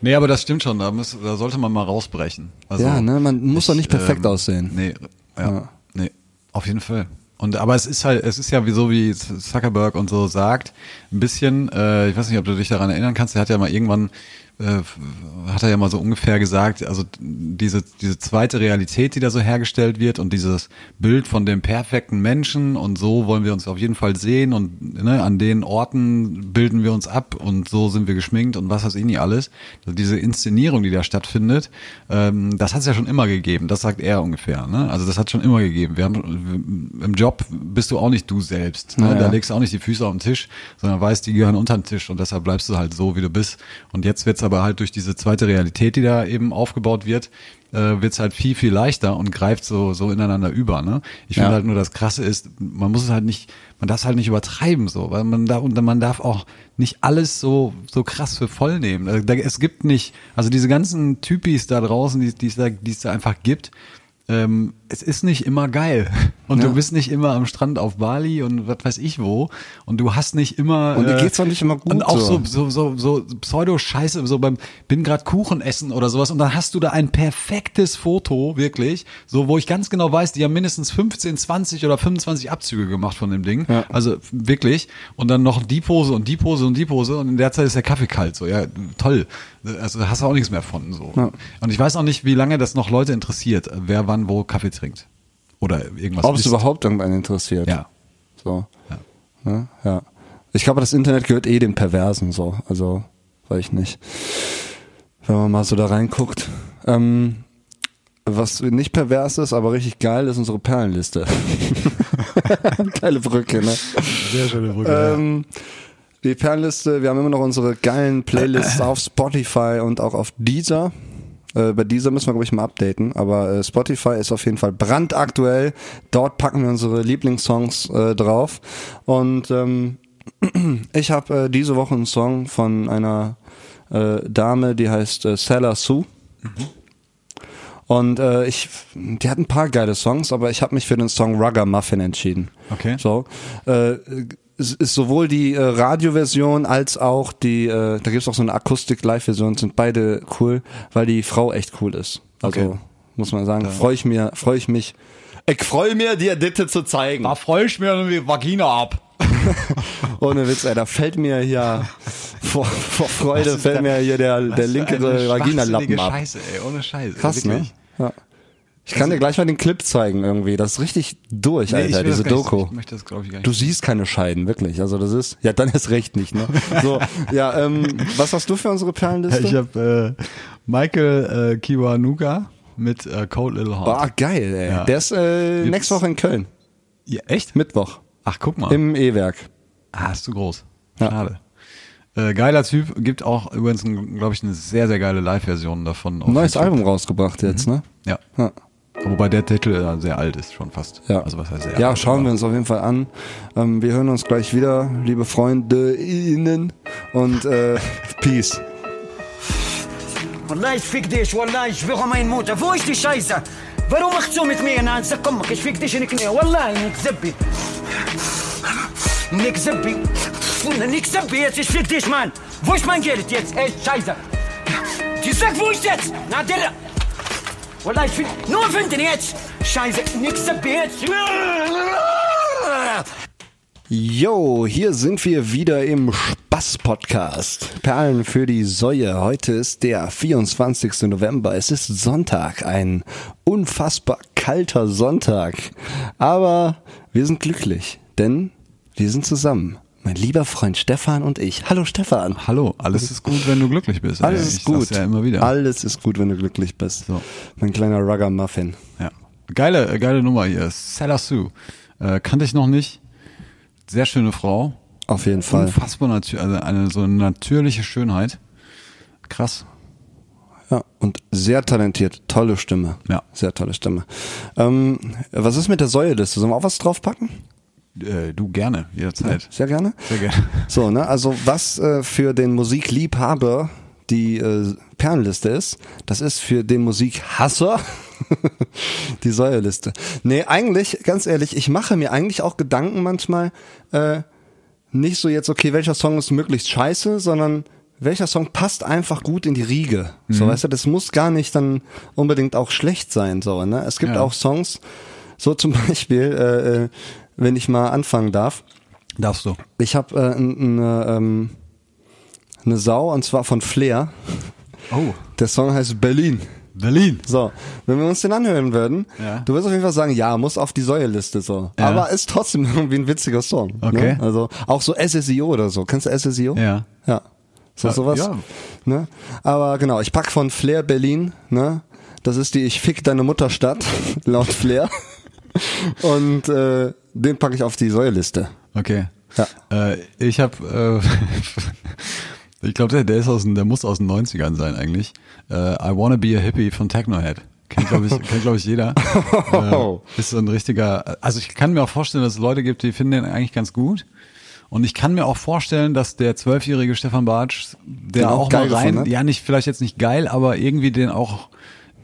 Nee, aber das stimmt schon, da, muss, da sollte man mal rausbrechen. Also, Ja, ne, man muss doch nicht perfekt aussehen. Nee, ja, Ja. nee, auf jeden Fall. Und aber es ist halt, es ist ja wie so wie Zuckerberg und so sagt, ein bisschen, äh, ich weiß nicht, ob du dich daran erinnern kannst, er hat ja mal irgendwann, hat er ja mal so ungefähr gesagt, also diese, diese zweite Realität, die da so hergestellt wird und dieses Bild von dem perfekten Menschen und so wollen wir uns auf jeden Fall sehen und ne, an den Orten bilden wir uns ab und so sind wir geschminkt und was weiß ich nicht alles. Also diese Inszenierung, die da stattfindet, ähm, das hat es ja schon immer gegeben, das sagt er ungefähr. Ne? Also das hat schon immer gegeben. Wir haben, Im Job bist du auch nicht du selbst. Ne? Ja, Da legst du auch nicht die Füße auf den Tisch, sondern weißt, die gehören unter den Tisch und deshalb bleibst du halt so, wie du bist. Und jetzt wird jetzt aber halt durch diese zweite Realität, die da eben aufgebaut wird, äh, wird's halt viel, viel leichter und greift so, so ineinander über. Ne? Ich finde Ja. halt nur, das Krasse ist, man muss es halt nicht, man darf es halt nicht übertreiben, so, weil man da und man darf auch nicht alles so, so krass für voll nehmen. Da, es gibt nicht, also diese ganzen Typis da draußen, die, die es da, die es da einfach gibt, ähm, es ist nicht immer geil. Und Ja. du bist nicht immer am Strand auf Bali und was weiß ich wo. Und du hast nicht immer. Und dir geht's auch nicht immer gut Und auch so. so, so, so, so Pseudo-Scheiße, so beim, bin grad Kuchen essen oder sowas. Und dann hast du da ein perfektes Foto, wirklich. So, wo ich ganz genau weiß, die haben mindestens 15, 20 oder 25 Abzüge gemacht von dem Ding. Ja. Also wirklich. Und dann noch die Pose und die Pose und die Pose. Und in der Zeit ist der Kaffee kalt. So, ja, toll. Also da hast du auch nichts mehr von. So. Ja. Und ich weiß auch nicht, wie lange das noch Leute interessiert, wer wann wo Kaffee trinkt. Oder irgendwas Ob es überhaupt irgendeinen interessiert. Ja. So. Ja. Ne? Ja. Ich glaube, das Internet gehört eh den Perversen so. Also, weiß ich nicht. Wenn man mal so da reinguckt. Ähm, was nicht pervers ist, aber richtig geil, ist unsere Perlenliste. Geile Brücke, ne? Sehr schöne Brücke. Ähm, die Perlenliste, wir haben immer noch unsere geilen Playlists auf Spotify und auch auf Deezer. Äh, bei Deezer müssen wir, glaube ich, mal updaten, aber äh, Spotify ist auf jeden Fall brandaktuell. Dort packen wir unsere Lieblingssongs äh, drauf. Und ähm, ich habe äh, diese Woche einen Song von einer äh, Dame, die heißt äh, Sailor Sue. Und äh, ich, die hat ein paar geile Songs, aber ich habe mich für den Song Rugger Muffin entschieden. Okay. So, äh, es ist sowohl die äh, Radioversion als auch die, äh, da gibt's auch so eine Akustik-Live-Version, sind beide cool, weil die Frau echt cool ist. Also Okay. muss man sagen, freue ich mir, freue ich mich. Ich freue mir, dir Ditte zu zeigen. da freue ich mir die Vagina ab. Ohne Witz, ey, da fällt mir hier vor, vor Freude fällt da- mir hier der, der eine Vaginalappen ab. Scheiße, ey, ohne Scheiße. Krass, wirklich. ne? Ja. Ich kann dir gleich mal den Clip zeigen irgendwie. Das ist richtig durch, Nee, Alter, diese nicht- Doku. Ich möchte das, ich, gar nicht. Du siehst keine Scheiden, wirklich. Also das ist, ja, dann ist recht nicht, ne? So, ja, ähm, was hast du für unsere Perlenliste? Ich habe äh, Michael äh, Kiwanuka mit äh, Cold Little Heart. Boah, geil, ey. Ja. Der ist äh, nächste Woche in Köln. Ja, echt? Mittwoch. Ach, guck mal. Im E-Werk. ah, ist zu groß. Ja. Schade. Äh, geiler Typ. Gibt auch übrigens, glaube ich, eine sehr, sehr geile Live-Version davon. neues YouTube. Album rausgebracht jetzt, ne? Ja. Ja. Wobei der Titel äh, sehr alt ist, schon fast. Ja. Also was heißt sehr Ja, alt, schauen aber- wir uns auf jeden Fall an. Ähm, wir hören uns gleich wieder, liebe Freunde innen und äh, Peace. والله ايش فيك ديش والله ايش فيكم ما يموت فوش دي شايسة برو مخصومة مية انا انسى امك ايش فيك ديش انك والله انك زبي انك زبي انك زبي ايش فيك ديش مان فوش مان قالت يتس ايش شايسة تيسك فوش يتس نادر Wallah, ich find, nur find den. Scheiße, nix jetzt. Yo, hier sind wir wieder im Spaß-Podcast. Perlen für die Säue. Heute ist der 24. November. Es ist Sonntag, ein unfassbar kalter Sonntag. Aber wir sind glücklich, denn wir sind zusammen. Mein lieber Freund Stefan und ich. Hallo Stefan. Hallo, alles ist gut, wenn du glücklich bist. Alles ey. ist gut. Ja immer wieder. Alles ist gut, wenn du glücklich bist. So. Mein kleiner Rugger Muffin. Ja. Geile, äh, geile Nummer hier. Sailor Sue. Äh, kannte ich noch nicht. Sehr schöne Frau. Auf jeden Fall. Unfassbar natür also eine so eine natürliche Schönheit. Krass. Ja, und sehr talentiert. Tolle Stimme. Ja. Sehr tolle Stimme. Ähm, was ist mit der Säueliste? Sollen wir auch was draufpacken? Äh, du gerne, jederzeit. Sehr gerne. Sehr gerne. So, ne, also was äh, für den Musikliebhaber die äh, Perlenliste ist, das ist für den Musikhasser die Säuerliste. Nee, eigentlich, ganz ehrlich, ich mache mir eigentlich auch Gedanken manchmal, äh, nicht so jetzt, okay, welcher Song ist möglichst scheiße, sondern welcher Song passt einfach gut in die Riege. So, weißt du, das muss gar nicht dann unbedingt auch schlecht sein, so, ne? Es gibt Ja. auch Songs, so zum Beispiel, äh, äh, wenn ich mal anfangen darf, Darfst du. ich habe äh, eine ähm, ne Sau und zwar von Flair. Oh. Der Song heißt Berlin. Berlin. So, wenn wir uns den anhören würden, Ja. du wirst auf jeden Fall sagen, ja, muss auf die Säueliste so. Ja. Aber ist trotzdem irgendwie ein witziger Song. Okay. Ne? Also auch so SSIO oder so. Kennst du SSIO? Ja. Ja. So Ja, sowas. ja. Ne? Aber genau, ich pack von Flair Berlin, ne? Das ist die Ich fick deine Mutterstadt, laut Flair. Und äh, den packe ich auf die Säueliste. Okay. Ja. Äh, ich habe Ich glaube, der, der ist aus der muss aus den 90ern sein eigentlich. Äh, I Wanna Be a Hippie von Technohead. Kennt, glaube ich, kennt, glaub ich, jeder. äh, ist so ein richtiger, also ich kann mir auch vorstellen, dass es Leute gibt, die finden den eigentlich ganz gut. Und ich kann mir auch vorstellen, dass der zwölfjährige Stefan Bartsch, der Den auch mal rein, ja nicht, vielleicht jetzt nicht geil, aber irgendwie den auch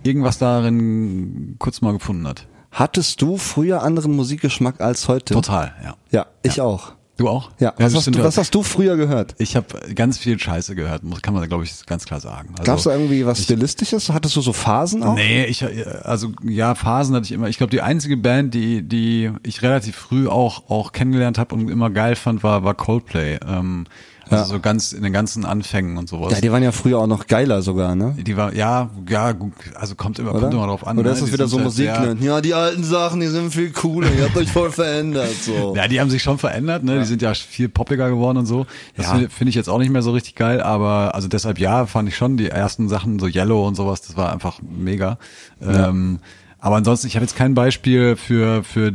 irgendwas darin kurz mal gefunden hat. Hattest du früher anderen Musikgeschmack als heute? Total, ja. Ja, ich auch. Du auch? Ja, was, hast du, was hast du früher gehört? Ich habe ganz viel Scheiße gehört, muss- kann man glaube ich ganz klar sagen. Also, Gab's da irgendwie was Stilistisches? Hattest du so Phasen auch? Nee, ich also ja, Phasen hatte ich immer. Ich glaube, die einzige Band, die die ich relativ früh auch auch kennengelernt habe und immer geil fand, war war Coldplay. Ähm, also Ja. so ganz in den ganzen Anfängen und sowas. Ja, die waren ja früher auch noch geiler sogar, ne? die war ja ja gut, also kommt immer Oder? kommt immer drauf an. Oder ne? ist das wieder so halt Musik? sehr- ne? Ja, die alten Sachen, die sind viel cooler. Ihr habt euch voll verändert. So. Ja, die haben sich schon verändert, ne? Die sind ja viel poppiger geworden und so. Das Ja. finde finde ich jetzt auch nicht mehr so richtig geil, aber also deshalb ja, fand ich schon die ersten Sachen, so Yellow und sowas, das war einfach mega. Ähm, aber ansonsten, ich habe jetzt kein Beispiel für, für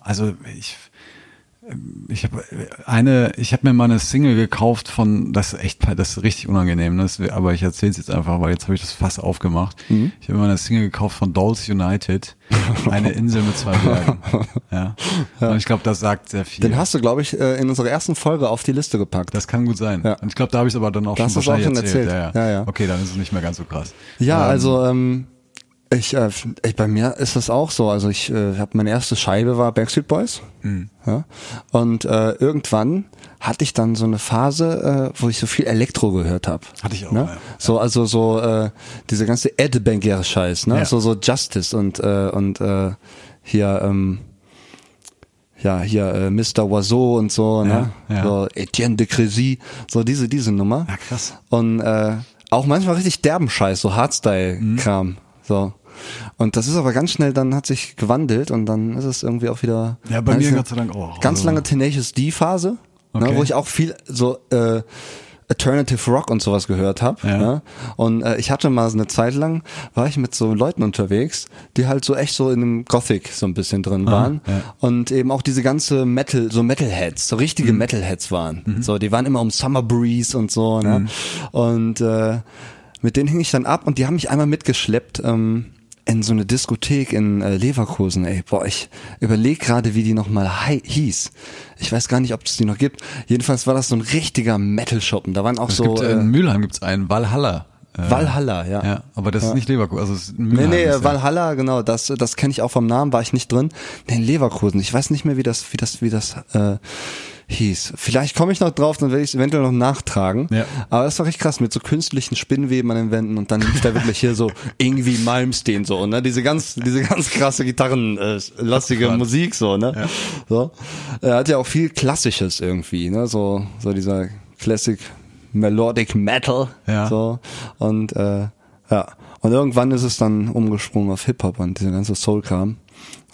also ich ich habe eine, ich habe mir mal eine Single gekauft von, das ist echt, das ist richtig unangenehm, ne? das, aber ich erzähle es jetzt einfach, weil jetzt habe ich das Fass aufgemacht. Mhm. Ich habe mir mal eine Single gekauft von Dolls United, eine Insel mit zwei Bergen. Ja. Und ich glaube, das sagt sehr viel. Den hast du, glaube ich, äh, in unserer ersten Folge auf die Liste gepackt. das kann gut sein. Ja. Und ich glaube, da habe ich es aber dann auch Da schon es auch wahrscheinlich schon erzählt. erzählt. Ja, ja. Ja, ja. Okay, dann ist es nicht mehr ganz so krass. Ja, Ähm, also ähm, ich, äh, ich bei mir ist das auch so. Also ich äh, habe meine erste Scheibe war Backstreet Boys. Mhm. Ja, und äh, irgendwann hatte ich dann so eine Phase, äh, wo ich so viel Elektro gehört habe. Hatte ich auch, Ne? ja. So also so äh, diese ganze Edbanger Scheiß, ne? Ja. So so Justice und äh, und äh, hier ähm, ja, hier äh, Mr. Oiseau und so, ne? Ja, ja. So Etienne de Crécy, so diese diese Nummer. Ja, krass. Und äh, auch manchmal richtig derben Scheiß, so Hardstyle-Kram. So. Und das ist aber ganz schnell, dann hat sich gewandelt und dann ist es irgendwie auch wieder. Ja, bei mir Gott sei Dank auch. Ganz Also- lange Tenacious D-Phase, ne, Okay. wo ich auch viel so äh, Alternative Rock und sowas gehört habe. Ja. Ne? Und äh, ich hatte mal so eine Zeit lang, war ich mit so Leuten unterwegs, die halt so echt so in dem Gothic so ein bisschen drin waren. ja. Und eben auch diese ganze Metal, so Metalheads, so richtige Mhm. Metalheads waren. So, die waren immer um Summer Breeze und so, ne? Mhm. Und äh, mit denen hing ich dann ab und die haben mich einmal mitgeschleppt ähm, in so eine Diskothek in äh, Leverkusen. Ey, boah, ich überlege gerade, wie die nochmal hieß. Ich weiß gar nicht, ob es die noch gibt. Jedenfalls war das so ein richtiger Metal-Shoppen. Da waren auch Es so gibt, äh, in Mülheim gibt's einen, Valhalla. Äh, Valhalla, ja. Ja, aber das ist nicht Leverkusen, also ist in Nee, Mülheim. nee, ist äh, ja- Valhalla, genau, das, das kenne ich auch vom Namen, war ich nicht drin. Nee, in Leverkusen. Ich weiß nicht mehr, wie das, wie das, wie das äh, hieß. Vielleicht komme ich noch drauf, dann werde ich es eventuell noch nachtragen. Ja. Aber das war richtig krass, mit so künstlichen Spinnweben an den Wänden und dann lief da wirklich hier so irgendwie Malmsteen so, ne? Diese ganz, diese ganz krasse Gitarrenlastige äh. Musik so, ne? So. Er hat ja auch viel Klassisches irgendwie, ne? So, so dieser Classic Melodic Metal. Ja. So. Und äh, ja. Und irgendwann ist es dann umgesprungen auf Hip-Hop und dieser ganze Soul-Kram.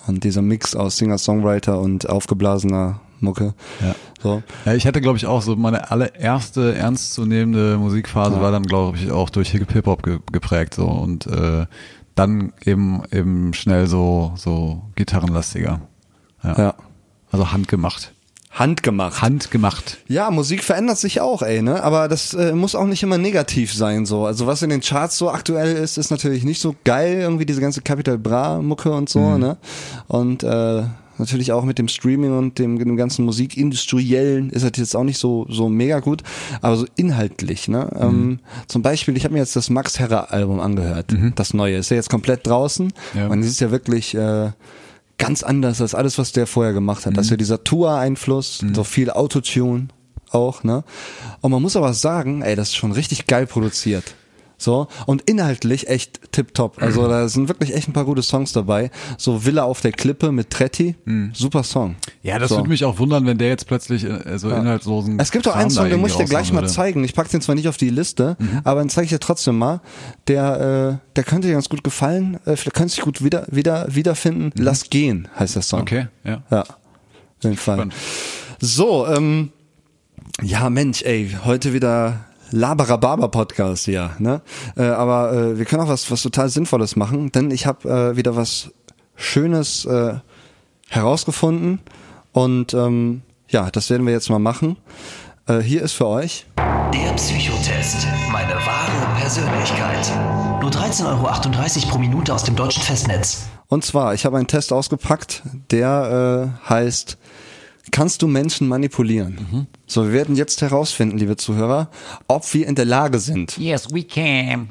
Und dieser Mix aus Singer-Songwriter und aufgeblasener Mucke. Ja. So. Ja, ich hatte, glaube ich, auch so meine allererste ernstzunehmende Musikphase war dann, glaube ich, auch durch Hip-Hop ge geprägt so und äh, dann eben eben schnell so so gitarrenlastiger. Ja. Ja. Also handgemacht. Handgemacht. Handgemacht. Ja, Musik verändert sich auch, ey, ne? Aber das äh, muss auch nicht immer negativ sein, so. Also was in den Charts so aktuell ist, ist natürlich nicht so geil, irgendwie diese ganze Capital Bra Mucke und so, ne? Und äh, natürlich auch mit dem Streaming und dem, dem ganzen Musikindustriellen ist das jetzt auch nicht so so mega gut, aber so inhaltlich, ne? Ähm, zum Beispiel, ich habe mir jetzt das Max Herrer Album angehört, das neue, ist ja jetzt komplett draußen Ja. und es ist ja wirklich äh, ganz anders als alles, was der vorher gemacht hat. Das ist ja dieser Tour-Einfluss, so viel Autotune auch, ne? Und man muss aber sagen, ey, das ist schon richtig geil produziert. So, und inhaltlich echt tipptopp. Also da sind wirklich echt ein paar gute Songs dabei. So Villa auf der Klippe mit Tretti, super Song. Ja, das so. würde mich auch wundern, wenn der jetzt plötzlich äh, so inhaltslosen Es gibt auch einen Song, den muss ich dir gleich mal würde. zeigen. Ich pack den zwar nicht auf die Liste, aber den zeige ich dir trotzdem mal. Der, äh, der könnte dir ganz gut gefallen. Äh, vielleicht könnte sich gut wieder, wieder, wiederfinden. Lass gehen, heißt der Song. Okay, ja. Ja, auf jeden Fall. Spannend. So, ähm, ja Mensch, ey, heute wieder Labarababa Podcast hier, ne? Äh, aber äh, wir können auch was was total Sinnvolles machen, denn ich habe äh, wieder was Schönes äh, herausgefunden und ähm, ja, das werden wir jetzt mal machen. Äh, hier ist für euch Der Psychotest. Meine wahre Persönlichkeit. Nur 13,38 Euro pro Minute aus dem deutschen Festnetz. Und zwar, ich habe einen Test ausgepackt, der äh, heißt, kannst du Menschen manipulieren? So, wir werden jetzt herausfinden, liebe Zuhörer, ob wir in der Lage sind. Yes, we can.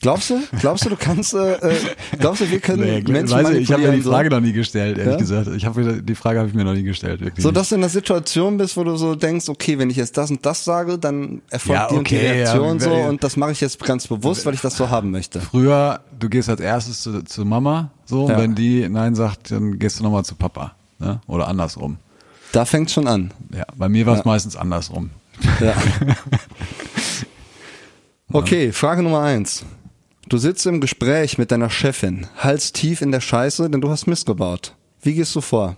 Glaubst du? Glaubst du, du kannst, äh, äh, glaubst du, wir können Nee, Menschen weiß ich, ich habe mir die manipulieren, so? Frage noch nie gestellt, ehrlich Ja? gesagt. Ich habe die Frage habe ich mir noch nie gestellt, wirklich. So, dass du in einer Situation bist, wo du so denkst, okay, wenn ich jetzt das und das sage, dann erfolgt Ja, die und die okay, ja, Reaktion so und das mache ich jetzt ganz bewusst, weil ich das so haben möchte. Früher, du gehst als erstes zu, zu Mama, so, Ja. und wenn die Nein sagt, dann gehst du nochmal zu Papa. Ne? Oder andersrum. Da fängt schon an. Ja, bei mir war es Ja. meistens andersrum. Ja. Okay, Frage Nummer eins. Du sitzt im Gespräch mit deiner Chefin, Hals tief in der Scheiße, denn du hast Mist gebaut. Wie gehst du vor?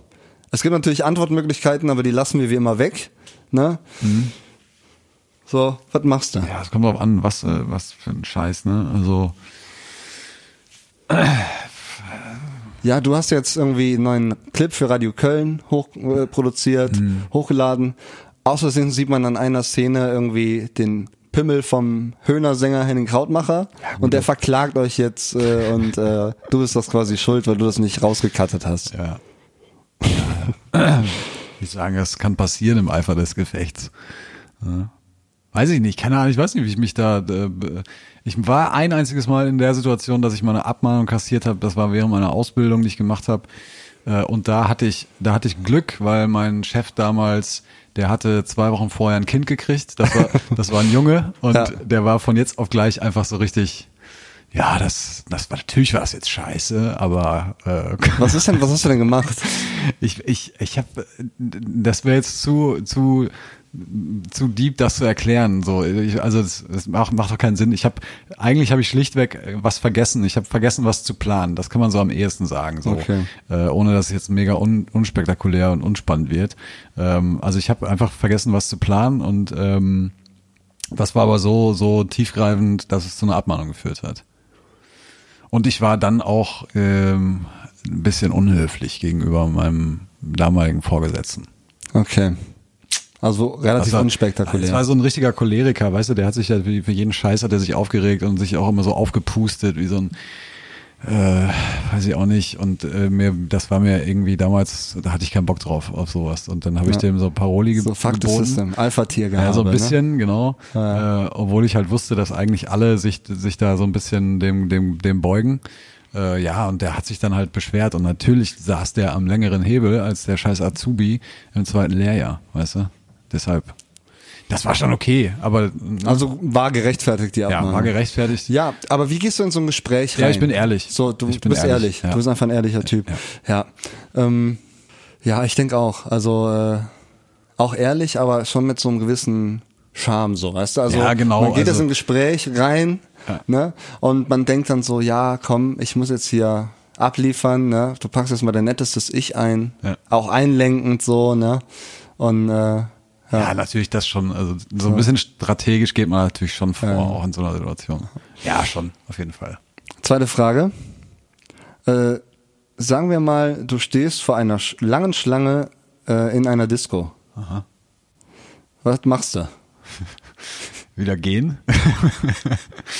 Es gibt natürlich Antwortmöglichkeiten, aber die lassen wir wie immer weg. Ne? So, was machst du? Ja, es kommt drauf an, was, äh, was für ein Scheiß, ne? Also, Ja, du hast jetzt irgendwie einen neuen Clip für Radio Köln hoch, äh, produziert, hochgeladen. Versehen sieht man an einer Szene irgendwie den Pimmel vom Höhner-Sänger Henning Krautmacher und der verklagt euch jetzt äh, und äh, du bist das quasi schuld, weil du das nicht rausgekattet hast. ja. ja. Ich sagen, das kann passieren im Eifer des Gefechts. Ja. Weiß ich nicht, keine Ahnung, ich weiß nicht, wie ich mich da. Äh, ich war ein einziges Mal in der Situation, dass ich mal eine Abmahnung kassiert habe. Das war während meiner Ausbildung, die ich gemacht habe. Äh, und da hatte ich, da hatte ich Glück, weil mein Chef damals, der hatte zwei Wochen vorher ein Kind gekriegt. Das war, das war ein Junge und Ja. der war von jetzt auf gleich einfach so richtig. Ja, das, das war natürlich war das jetzt scheiße, aber äh, Was ist denn, was hast du denn gemacht? ich, ich, ich habe, das wäre jetzt zu, zu, zu deep, das zu erklären. So, ich, also es, es macht, macht doch keinen Sinn. Ich habe, eigentlich habe ich schlichtweg was vergessen. Ich habe vergessen, was zu planen. Das kann man so am ehesten sagen, so, Okay. äh, ohne dass es jetzt mega un, unspektakulär und unspannend wird. Ähm, also ich habe einfach vergessen, was zu planen und ähm, das war aber so, so tiefgreifend, dass es zu einer Abmahnung geführt hat. Und ich war dann auch ähm, ein bisschen unhöflich gegenüber meinem damaligen Vorgesetzten. Okay. Also relativ war- unspektakulär. Das war so ein richtiger Choleriker, weißt du, der hat sich ja für jeden Scheiß hat er sich aufgeregt und sich auch immer so aufgepustet, wie so ein äh, weiß ich auch nicht. Und äh, mir, das war mir irgendwie damals, da hatte ich keinen Bock drauf auf sowas. Und dann habe ich Ja. dem so Paroli ge so Fuck geboten. System, Alpha-Tier gehabt. Ja, so ein bisschen, genau. Ja. Äh, obwohl ich halt wusste, dass eigentlich alle sich, sich da so ein bisschen dem, dem, dem beugen. Äh, ja, und der hat sich dann halt beschwert und natürlich saß der am längeren Hebel als der scheiß Azubi im zweiten Lehrjahr, weißt du? Deshalb. Das war schon okay, aber Also war gerechtfertigt die ja, Abmahnung. war gerecht. Ja, aber wie gehst du in so ein Gespräch rein? Ja, ich bin ehrlich. So, du, du bist ehrlich, ehrlich. ja. Du bist einfach ein ehrlicher Typ. Ja. Ja, ähm, ja ich denke auch. Also äh, auch ehrlich, aber schon mit so einem gewissen Charme, so, weißt du? Also Ja, genau, man geht jetzt also- in ein Gespräch rein, Ja. ne? Und man denkt dann so, ja, komm, ich muss jetzt hier abliefern, ne? Du packst jetzt mal dein nettestes Ich ein, Ja. auch einlenkend so, ne? Und äh, ja. Ja, natürlich das schon. Also so ein bisschen strategisch geht man natürlich schon vor, Ja. auch in so einer Situation. Ja, schon, auf jeden Fall. Zweite Frage. Äh, sagen wir mal, du stehst vor einer sch langen Schlange äh, in einer Disco. Aha. Was machst du? Wieder gehen?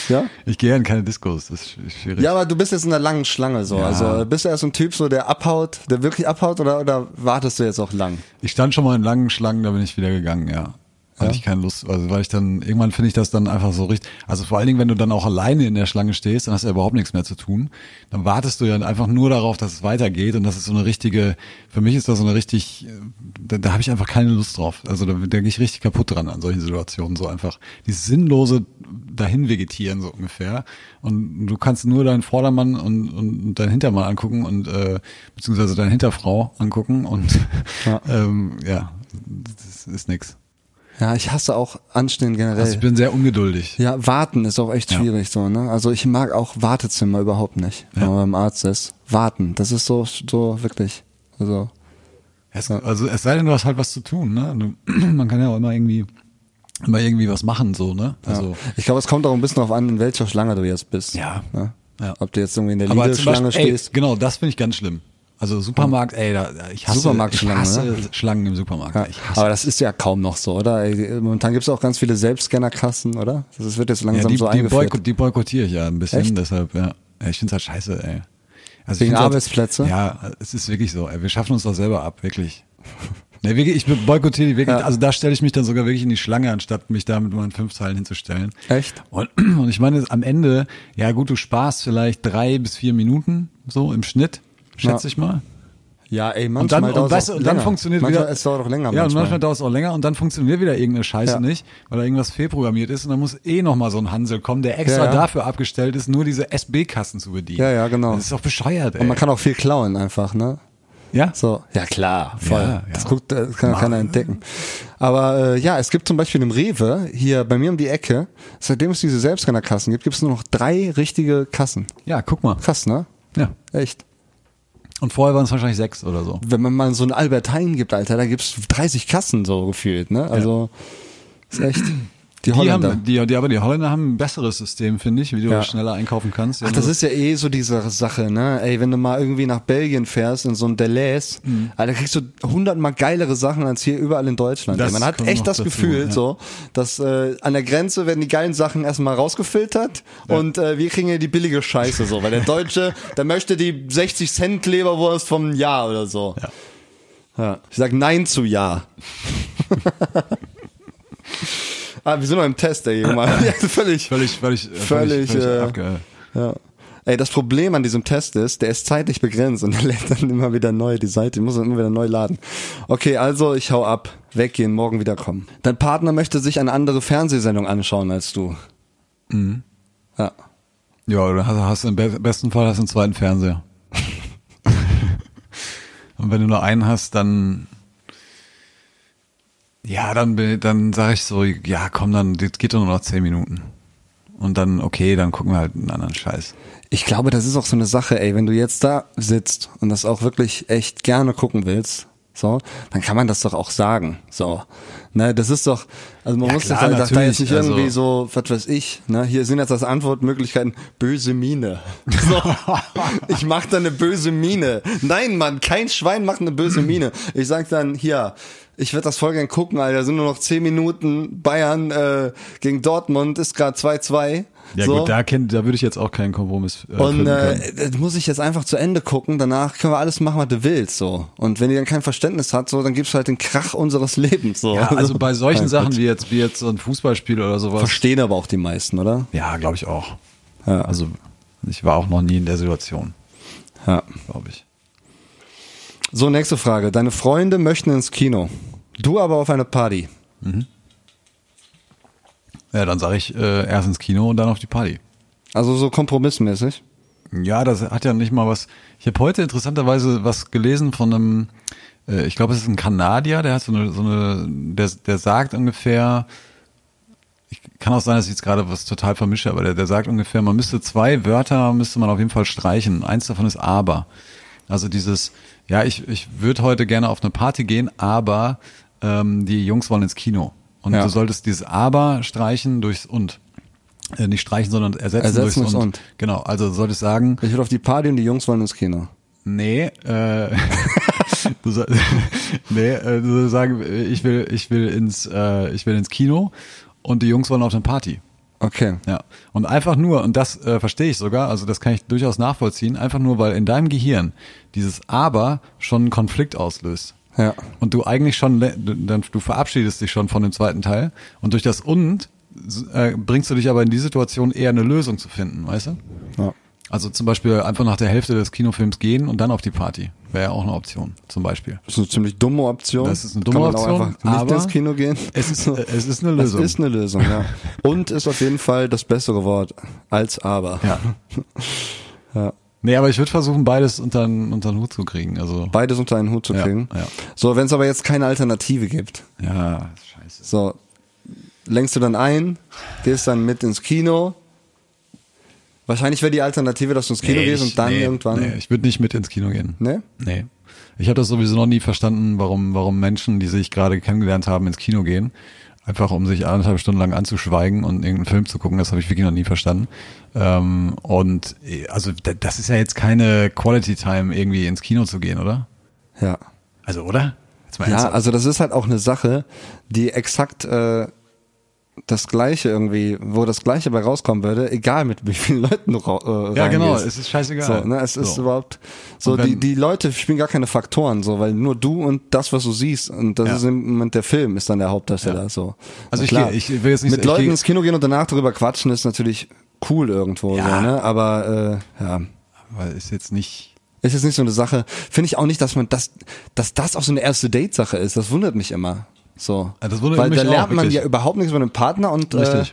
Ja? Ich gehe ja in keine Diskos, das ist sch- schwierig. Ja, aber du bist jetzt in einer langen Schlange so. Ja. Also bist du erst so ein Typ, so der abhaut, der wirklich abhaut oder, oder wartest du jetzt auch lang? Ich stand schon mal in langen Schlangen, da bin ich wieder gegangen, ja. Hatte Ja? ich keine Lust, also weil ich dann, irgendwann finde ich das dann einfach so richtig, also vor allen Dingen, wenn du dann auch alleine in der Schlange stehst, dann hast du ja überhaupt nichts mehr zu tun. Dann wartest du ja einfach nur darauf, dass es weitergeht und das ist so eine richtige, für mich ist das so eine richtig, äh, da, da habe ich einfach keine Lust drauf. Also da, da gehe ich richtig kaputt dran an solchen Situationen, so einfach dieses sinnlose dahin vegetieren so ungefähr und du kannst nur deinen Vordermann und, und deinen Hintermann angucken und äh, beziehungsweise deine Hinterfrau angucken und Ja. ähm, ja, das ist nix. Ja, ich hasse auch Anstehen generell. Also ich bin sehr ungeduldig. ja, warten ist auch echt Ja. schwierig so, ne? Also ich mag auch Wartezimmer überhaupt nicht, wenn Ja. man beim Arzt ist. Warten, das ist so, so wirklich. Also, Es, also es sei denn, du hast halt was zu tun, ne? Du, man kann ja auch immer irgendwie immer irgendwie was machen, so, ne? Also ja. ich glaube, es kommt auch ein bisschen darauf an, in welcher Schlange du jetzt bist. Ja. Ne? Ja. Ob du jetzt irgendwie in der ey, stehst. genau, das finde ich ganz schlimm. Also Supermarkt, ey, da, ich hasse, Supermarktschlangen, ich hasse ne? Schlangen im Supermarkt. Ja, aber das ist ja kaum noch so, oder? Momentan gibt es auch ganz viele Selbstscannerkassen, oder? Das wird jetzt ja, langsam die, so die, eingeführt. die boykottiere ich ja ein bisschen, Echt? deshalb, ja. ja ich find's halt scheiße, ey. Also ich Wegen halt- Arbeitsplätze? Ja, es ist wirklich so, ey. Wir schaffen uns doch selber ab, wirklich. Nee, wirklich, ich boykottiere die wirklich, Ja. also da stelle ich mich dann sogar wirklich in die Schlange, anstatt mich da mit meinen fünf Teilen hinzustellen. Echt? Und, und ich meine, am Ende, ja gut, du sparst vielleicht drei bis vier Minuten, so im Schnitt, schätze Ja. ich mal. Ja, ey, Und manchmal dann, und, weißt, und dann funktioniert manchmal, wieder. Es dauert auch länger Ja, und manchmal. manchmal dauert es auch länger und dann funktioniert wieder irgendeine Scheiße Ja. nicht, weil da irgendwas fehlprogrammiert ist und dann muss eh nochmal so ein Hansel kommen, der extra Ja, ja. dafür abgestellt ist, nur diese SB-Kassen zu bedienen. Ja, ja, genau. Das ist doch bescheuert, ey. Und man kann auch viel klauen einfach, ne? ja? So, ja klar, voll. Ja, ja. Das, guckt, das kann ja keiner entdecken. Aber äh, ja, es gibt zum Beispiel im Rewe, hier bei mir um die Ecke, seitdem es diese Selbstscannerkassen gibt, gibt es nur noch drei richtige Kassen. Ja, guck mal. Krass, ne? Ja. Echt. Und vorher waren es wahrscheinlich sechs oder so. Wenn man mal so einen Albert Heijn gibt, Alter, da gibt's 30 Kassen so gefühlt, ne? Also ist echt. Die Die Holländer. haben, die, die, aber die Holländer haben ein besseres System, finde ich, wie du Ja. schneller einkaufen kannst. Die Ach, das ist ja eh so diese Sache, ne? Ey, wenn du mal irgendwie nach Belgien fährst in so ein Deleuze, Mhm. Alter, kriegst du hundertmal geilere Sachen als hier überall in Deutschland. Das. Man hat echt das dazu, Gefühl, ja. so, dass äh, an der Grenze werden die geilen Sachen erstmal rausgefiltert und äh, wir kriegen hier die billige Scheiße so, weil der Deutsche, der möchte die 60 Cent Leberwurst vom Jahr oder so. Ja. Ja. Ich sag Nein zu Ja. ah, wir sind noch im Test, ey, Junge. Ja, völlig. völlig, völlig, äh, Völlig, völlig, äh, abge- Ja. Ey, das Problem an diesem Test ist, der ist zeitlich begrenzt und der lädt dann immer wieder neu die Seite. Ich muss dann immer wieder neu laden. Okay, also ich hau ab. Weggehen, morgen wieder kommen. Dein Partner möchte sich eine andere Fernsehsendung anschauen als du. Mhm. Ja. Ja, oder hast, hast im be- besten Fall hast du einen zweiten Fernseher. Und wenn du nur einen hast, dann ja, dann dann sage ich so, ja, komm, dann das geht doch nur noch zehn Minuten. Und dann okay, dann gucken wir halt einen anderen Scheiß. Ich glaube, das ist auch so eine Sache, ey, wenn du jetzt da sitzt und das auch wirklich echt gerne gucken willst, so, dann kann man das doch auch sagen, so. Ne, das ist doch, also man Ja, muss klar, das da jetzt nicht irgendwie also- so, was weiß ich, ne, hier sind jetzt als Antwortmöglichkeiten böse Miene. So, ich mach da eine böse Miene. Nein, Mann, kein Schwein macht eine böse Miene. Ich sag dann, hier, ich werde das voll gern gucken, Alter, sind nur noch 10 Minuten, Bayern äh, gegen Dortmund ist gerade 2-2. Ja so. gut, da kennt, da würde ich jetzt auch keinen Kompromiss äh, Und äh, das muss ich jetzt einfach zu Ende gucken. Danach können wir alles machen, was du willst. So. Und wenn die dann kein Verständnis hat, so, dann gibt's halt den Krach unseres Lebens. So. Ja, also bei solchen Nein, Sachen wie jetzt wie jetzt so ein Fußballspiel oder sowas. verstehen aber auch die meisten, oder? Ja, glaube ich auch. Ja. Also ich war auch noch nie in der Situation, Ja. glaube ich. So, nächste Frage. Deine Freunde möchten ins Kino. Du aber auf eine Party. Ja, dann sage ich äh, erst ins Kino und dann auf die Party. Also so kompromissmäßig. Ja, das hat ja nicht mal was. Ich habe heute interessanterweise was gelesen von einem, äh, ich glaube, es ist ein Kanadier, der hat so eine, so eine, der, der sagt ungefähr, ich kann auch sein, dass ich jetzt gerade was total vermische, aber der, der sagt ungefähr, man müsste zwei Wörter müsste man auf jeden Fall streichen. Eins davon ist aber. Also dieses, ja, ich, ich würde heute gerne auf eine Party gehen, aber ähm, die Jungs wollen ins Kino. Und Ja. du solltest dieses aber streichen durchs und. Äh, nicht streichen, sondern ersetzen, Ersetzen durchs durchs und. und. Genau, also du solltest sagen, Ich will auf die Party und die Jungs wollen ins Kino. Nee, äh, du soll, nee, äh, du sollst sagen, ich will, ich will ins, äh, ich will ins Kino und die Jungs wollen auf eine Party. Okay. Ja. Und einfach nur, und das äh, verstehe ich sogar, also das kann ich durchaus nachvollziehen, einfach nur, weil in deinem Gehirn dieses Aber schon einen Konflikt auslöst. Ja. Und du eigentlich schon, du verabschiedest dich schon von dem zweiten Teil und durch das Und äh, bringst du dich aber in die Situation eher eine Lösung zu finden, weißt du? Ja. Also zum Beispiel einfach nach der Hälfte des Kinofilms gehen und dann auf die Party. Wäre ja auch eine Option, zum Beispiel. Das ist eine ziemlich dumme Option. Das ist eine dumme Kann man Option, auch einfach nicht aber ins Kino gehen. Es ist, es ist eine Lösung. Es ist eine Lösung, ja. Und ist auf jeden Fall das bessere Wort als aber. ja. Ja. Nee, aber ich würde versuchen, beides unter, den- unter den Hut zu kriegen. Also, Beides unter einen Hut zu Ja, kriegen. ja. So, wenn es aber jetzt keine Alternative gibt, ja, scheiße. so, lenkst du dann ein, gehst dann mit ins Kino. Wahrscheinlich wäre die Alternative, dass du ins Kino gehst ich- und dann nee, irgendwann. Nee, ich würde nicht mit ins Kino gehen. Ne? Nee. Ich habe das sowieso noch nie verstanden, warum, warum Menschen, die sich gerade kennengelernt haben, ins Kino gehen. Einfach um sich anderthalb Stunden lang anzuschweigen und irgendeinen Film zu gucken, das habe ich wirklich noch nie verstanden. Ähm, und also da- das ist ja jetzt keine Quality Time, irgendwie ins Kino zu gehen, oder? Ja. Also, oder? Ja, also das ist halt auch eine Sache, die exakt äh, das Gleiche irgendwie, wo das Gleiche bei rauskommen würde, egal mit wie vielen Leuten du äh, Ja, genau, es ist scheißegal. So, ne, es ist So. überhaupt so, die, die Leute spielen gar keine Faktoren, so, weil nur du und das, was du siehst, und das Ja. ist im Moment der Film, ist dann der Hauptdarsteller, Ja. so. Also ich klar, geh- ich will jetzt nicht- Mit ich Leuten geh- ins Kino gehen und danach darüber quatschen ist natürlich cool irgendwo, Ja. so, ne, aber, äh, ja. Weil ist jetzt nicht. Ist jetzt nicht so eine Sache. Finde ich auch nicht, dass man das, dass das auch so eine erste Date-Sache ist. Das wundert mich immer. So. Ja, das wundert Weil da lernt man wirklich. ja überhaupt nichts von dem Partner und äh,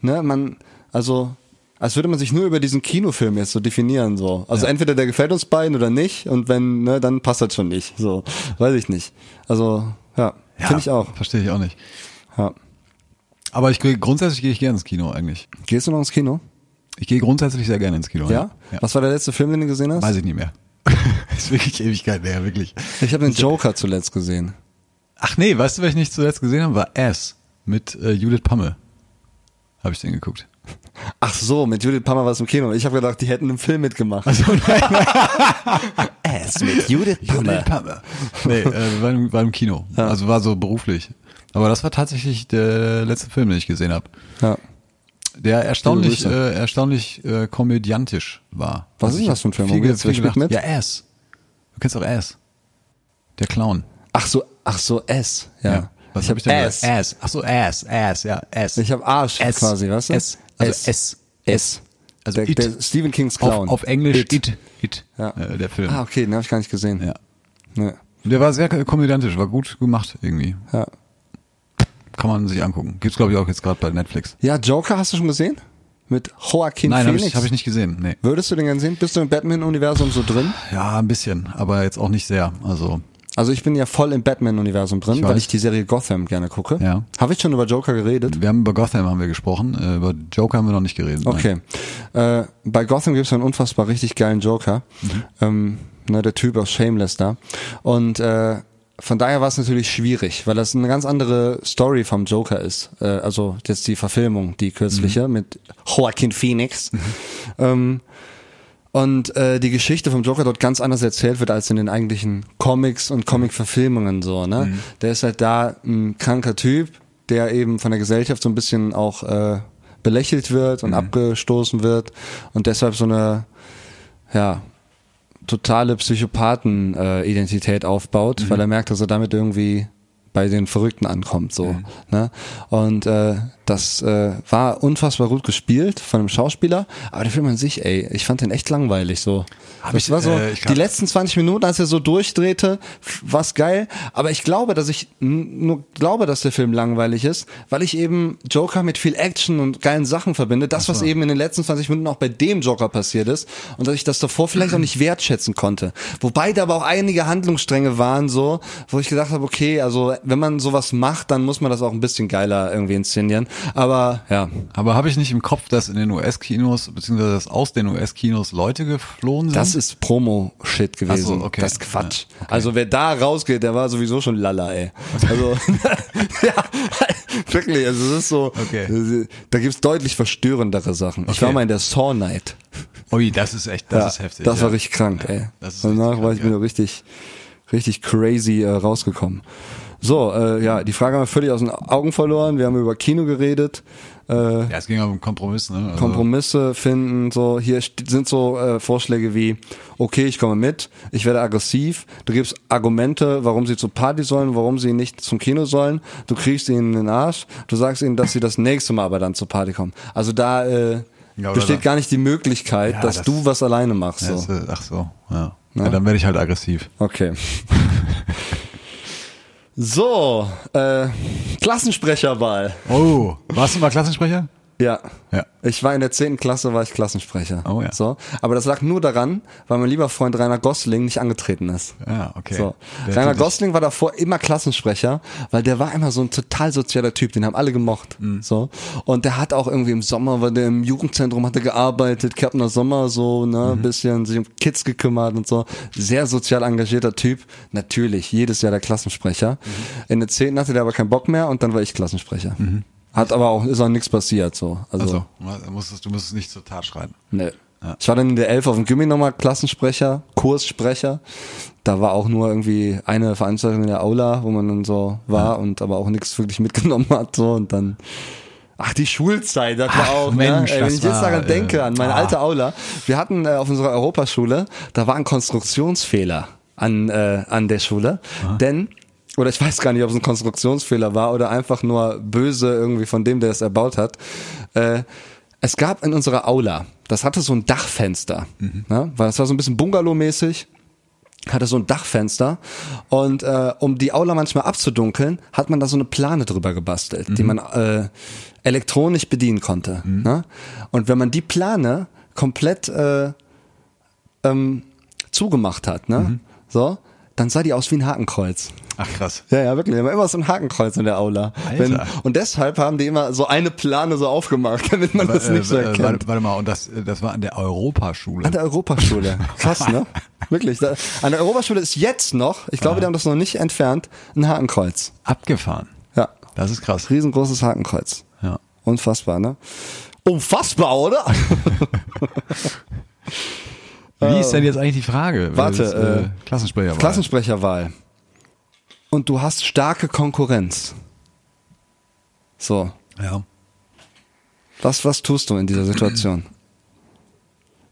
ne, man, also als würde man sich nur über diesen Kinofilm jetzt so definieren. So. Also entweder der gefällt uns beiden oder nicht und wenn, ne, dann passt das schon nicht. So, weiß ich nicht. Also, ja, Ja, finde ich auch. Verstehe ich auch nicht. Ja. Aber ich grundsätzlich gehe ich gerne ins Kino eigentlich. Gehst du noch ins Kino? Ich gehe grundsätzlich sehr gerne ins Kino. Ja? ja. Was war der letzte Film, den du gesehen hast? Weiß ich nicht mehr. ist wirklich Ewigkeit her, wirklich. Ich habe den Joker zuletzt gesehen. Ach nee, weißt du, was ich nicht zuletzt gesehen habe? War Ass mit äh, Judith Pamme. Habe ich den geguckt. Ach so, mit Judith Palmer war es im Kino. Ich habe gedacht, die hätten einen Film mitgemacht. Also nein, Es mit Judith Judith Pamme. Nee, äh, war, im, war im Kino. Also war so beruflich. Aber das war tatsächlich der letzte Film, den ich gesehen habe. Ja. Der erstaunlich, äh, erstaunlich äh, komödiantisch war. Was Also ist ich das für ein Film? Viel, viel gedacht. mit? Ja, Ass. Du kennst auch Ass. Der Clown. Ach so, ach so, S. Ja. Was ich hab habe denn S. gesagt? Ass. Ach so, Ass, Ass, ja, Ass. Ich habe Arsch S. quasi, weißt du? S. Also S. S. S. Also der, der Stephen Kings Clown. Auf, auf Englisch It. It. It. Ja. Äh, der Film. Ah, okay, den habe ich gar nicht gesehen. Ja. Ne. Und Der war sehr komödiantisch, war gut gemacht irgendwie. Ja. Kann man sich angucken. Gibt's glaube ich auch jetzt gerade bei Netflix. ja, Joker hast du schon gesehen? Mit Joaquin Nein, habe Phoenix? ich, hab ich nicht gesehen. Nee. Würdest du den gerne sehen? Bist du im Batman-Universum so drin? Ja, ein bisschen, aber jetzt auch nicht sehr. Also Also ich bin ja voll im Batman-Universum drin, Ich weil ich die Serie Gotham gerne gucke. Ja. Habe ich schon über Joker geredet? wir haben über Gotham haben wir gesprochen, äh, über Joker haben wir noch nicht geredet. Okay. Äh, bei Gotham gibt es einen unfassbar richtig geilen Joker. Mhm. Ähm, ne, der Typ aus Shameless da. Und äh, von daher war es natürlich schwierig, weil das eine ganz andere Story vom Joker ist. Äh, also jetzt die Verfilmung, die kürzliche Mhm. mit Joaquin Phoenix. Ähm, und äh, die Geschichte vom Joker dort ganz anders erzählt wird als in den eigentlichen Comics und Comic-Verfilmungen so. Ne, Mhm. der ist halt da ein kranker Typ, der eben von der Gesellschaft so ein bisschen auch äh, belächelt wird Mhm. und abgestoßen wird und deshalb so eine ja totale Psychopathen-Identität aufbaut, Mhm. weil er merkt, dass er damit irgendwie bei den Verrückten ankommt so ne und äh, das äh, war unfassbar gut gespielt von einem Schauspieler aber der Film an sich ey ich fand den echt langweilig so. Hab das ich, war so äh, die letzten 20 Minuten als er so durchdrehte war's geil. Aber ich glaube dass ich nur glaube dass der Film langweilig ist weil ich eben Joker mit viel Action und geilen Sachen verbinde. Das was eben in den letzten 20 Minuten auch bei dem Joker passiert ist und dass ich das davor vielleicht auch nicht wertschätzen konnte. Wobei da aber auch einige Handlungsstränge waren so wo ich gedacht habe okay also wenn man sowas macht dann muss man das auch ein bisschen geiler irgendwie inszenieren aber ja Aber habe ich nicht im Kopf, dass in den US-Kinos, beziehungsweise dass aus den US-Kinos Leute geflohen sind? Das ist Promo-Shit gewesen. Ach so, okay. Das ist Quatsch. Ja, okay. Also wer da rausgeht, der war sowieso schon lala, ey. Also, ja, wirklich, also es ist so, Okay. da gibt's deutlich verstörendere Sachen. Ich Okay. war mal in der Saw Night. Ui, das ist echt, das ja, ist heftig. Das ja. war richtig krank, ey. Danach richtig war ich krank, wieder richtig, richtig crazy äh, rausgekommen. So, äh, ja, die Frage haben wir völlig aus den Augen verloren. Wir haben über Kino geredet. Äh, Ja, es ging um Kompromiss, ne? Also, Kompromisse finden, so hier sind so äh, Vorschläge wie, okay, ich komme mit, ich werde aggressiv, du gibst Argumente, warum sie zur Party sollen, warum sie nicht zum Kino sollen, du kriegst ihnen in den Arsch, du sagst ihnen, dass sie das nächste Mal aber dann zur Party kommen. Also da äh, Ja, besteht da- gar nicht die Möglichkeit, Ja, dass das- du was alleine machst. Ja, So. das, äh, ach so, ja. ja. dann werde ich halt aggressiv. Okay. So, äh, Klassensprecherwahl. Oh, warst du mal Klassensprecher? Ja. Ja. Ich war in der 10. Klasse, war ich Klassensprecher. Oh ja. So. Aber das lag nur daran, weil mein lieber Freund Rainer Gosling nicht angetreten ist. Ja, okay. So. Der Rainer Gosling war davor immer Klassensprecher, weil der war immer so ein total sozialer Typ, den haben alle gemocht. Mhm. So. Und der hat auch irgendwie im Sommer, war der im Jugendzentrum, hat er gearbeitet, Kärntner Sommer so, ne, Mhm. ein bisschen sich um Kids gekümmert und so. Sehr sozial engagierter Typ. Natürlich, jedes Jahr der Klassensprecher. Mhm. In der 10. hatte der aber keinen Bock mehr und dann war ich Klassensprecher. Hat aber auch, ist auch nichts passiert, so. Also, Also, du musstest, du musstest nicht zur Tat schreien. Nee. Ich war dann in der 11 auf dem Gimmi nochmal Klassensprecher, Kurssprecher. Da war auch nur irgendwie eine Veranstaltung in der Aula, wo man dann so war und aber auch nichts wirklich mitgenommen hat. So und dann. Ach, die Schulzeit, das war auch, Mensch, ne? Ey, wenn ich jetzt war, daran denke, äh, an meine ah. alte Aula. Wir hatten äh, auf unserer Europaschule, da war ein Konstruktionsfehler an, äh, an der Schule. Denn, oder ich weiß gar nicht, ob es ein Konstruktionsfehler war oder einfach nur böse irgendwie von dem, der es erbaut hat. Äh, es gab in unserer Aula, das hatte so ein Dachfenster, ne? weil das war so ein bisschen Bungalow-mäßig, hatte so ein Dachfenster und äh, um die Aula manchmal abzudunkeln, hat man da so eine Plane drüber gebastelt, die man äh, elektronisch bedienen konnte. Ne? Und wenn man die Plane komplett äh, ähm, zugemacht hat, ne? so, dann sah die aus wie ein Hakenkreuz. Ach krass. Ja, ja, wirklich. Immer, immer so ein Hakenkreuz in der Aula. Alter. und deshalb haben die immer so eine Plane so aufgemacht, damit man das Äh, nicht so äh, erkennt. warte, warte mal, und das, äh, das war an der Europaschule. An der Europaschule. Krass, ne? Wirklich. Da, an der Europaschule ist jetzt noch, ich glaube, die haben das noch nicht entfernt, ein Hakenkreuz. Abgefahren. Ja. Das ist krass. Riesengroßes Hakenkreuz. Ja. Unfassbar, ne? Unfassbar, oder? Wie ist denn jetzt eigentlich die Frage? Warte, Das, äh, Klassensprecher. Klassensprecherwahl. Und du hast starke Konkurrenz. So. Ja. Was, was tust du in dieser Situation?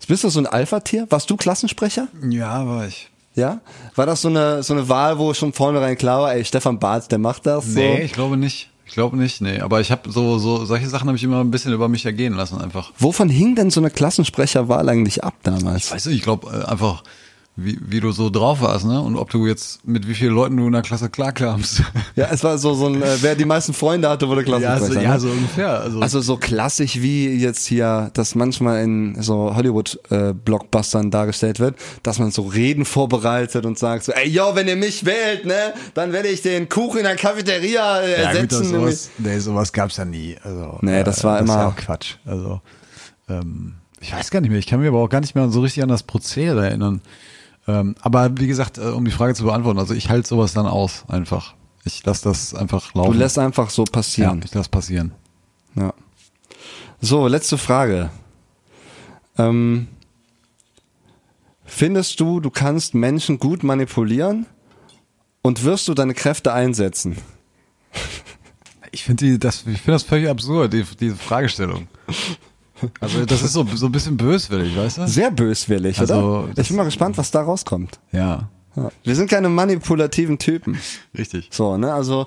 Bist du so ein Alpha-Tier? Warst du Klassensprecher? Ja, war ich. Ja? War das so eine, so eine Wahl, wo schon vornherein klar war, ey, Stefan Barth, der macht das? So? Nee, ich glaube nicht. Ich glaube nicht, nee. Aber ich habe so, so, solche Sachen habe ich immer ein bisschen über mich ergehen lassen einfach. Wovon hing denn so eine Klassensprecherwahl eigentlich ab damals? Weißt du, ich glaube äh, einfach, wie, wie du so drauf warst, ne? Und ob du jetzt mit wie vielen Leuten du in der Klasse klarkamst. Ja, es war so, so ein, äh, wer die meisten Freunde hatte, wurde Klassensprecher. so, ne? ja, so ungefähr. Also, Also so klassisch wie jetzt hier, das manchmal in so Hollywood-Blockbustern dargestellt wird, dass man so Reden vorbereitet und sagt so, ey, yo, wenn ihr mich wählt, ne, dann werde ich den Kuchen in der Cafeteria äh, ja, gut, das ersetzen. sowas, nee, sowas gab's ja nie. Also, Nee, das war Ist immer- ja auch Quatsch. Also, ähm, ich weiß gar nicht mehr. Ich kann mich aber auch gar nicht mehr so richtig an das Prozedere erinnern. Ähm, aber wie gesagt, äh, um die Frage zu beantworten, also ich halte sowas dann aus einfach. Ich lasse das einfach du laufen. lässt einfach so ja, passieren. ich lasse passieren. Ja. So, letzte Frage. Ähm, findest du, du kannst Menschen gut manipulieren und wirst du deine Kräfte einsetzen? Ich finde das, ich finde das völlig absurd, die, diese Fragestellung. Also das ist so, so ein bisschen böswillig, weißt du? Sehr böswillig, Also, oder? das- Ich bin mal gespannt, was da rauskommt. Ja, Ja. Wir sind keine manipulativen Typen. richtig. So, ne, also,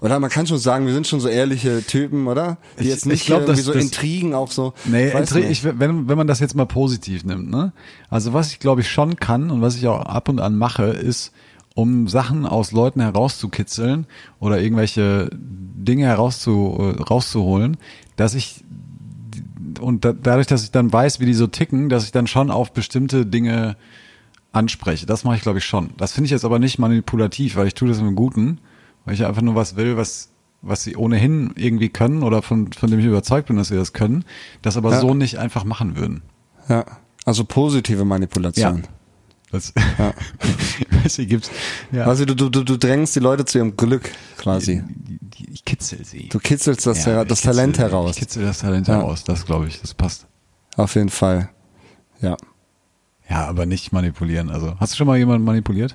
oder man kann schon sagen, wir sind schon so ehrliche Typen, oder? Die Ich- jetzt nicht ich glaub, irgendwie dass so das- Intrigen auch so. Nee, Intri- ich, wenn, wenn man das jetzt mal positiv nimmt, ne? Also was ich glaube ich schon kann und was ich auch ab und an mache, ist, um Sachen aus Leuten herauszukitzeln oder irgendwelche Dinge herauszu, äh, rauszuholen, dass ich und da, dadurch, dass ich dann weiß, wie die so ticken, dass ich dann schon auf bestimmte Dinge anspreche. Das mache ich, glaube ich, schon. Das finde ich jetzt aber nicht manipulativ, weil ich tue das im Guten, weil ich einfach nur was will, was was sie ohnehin irgendwie können oder von, von dem ich überzeugt bin, dass sie das können, das aber Ja. so nicht einfach machen würden. ja, also positive Manipulation. Das, ja. weiß ich, gibt's, ja. Also du, du, du, du drängst die Leute zu ihrem Glück quasi. Die- ich kitzel sie. Du kitzelst das, Ja, ich das kitzel- Talent heraus. Ich kitzel das Talent Ja. heraus, das glaube ich, das passt. Auf jeden Fall. Ja. Ja, aber nicht manipulieren. Also, hast du schon mal jemanden manipuliert?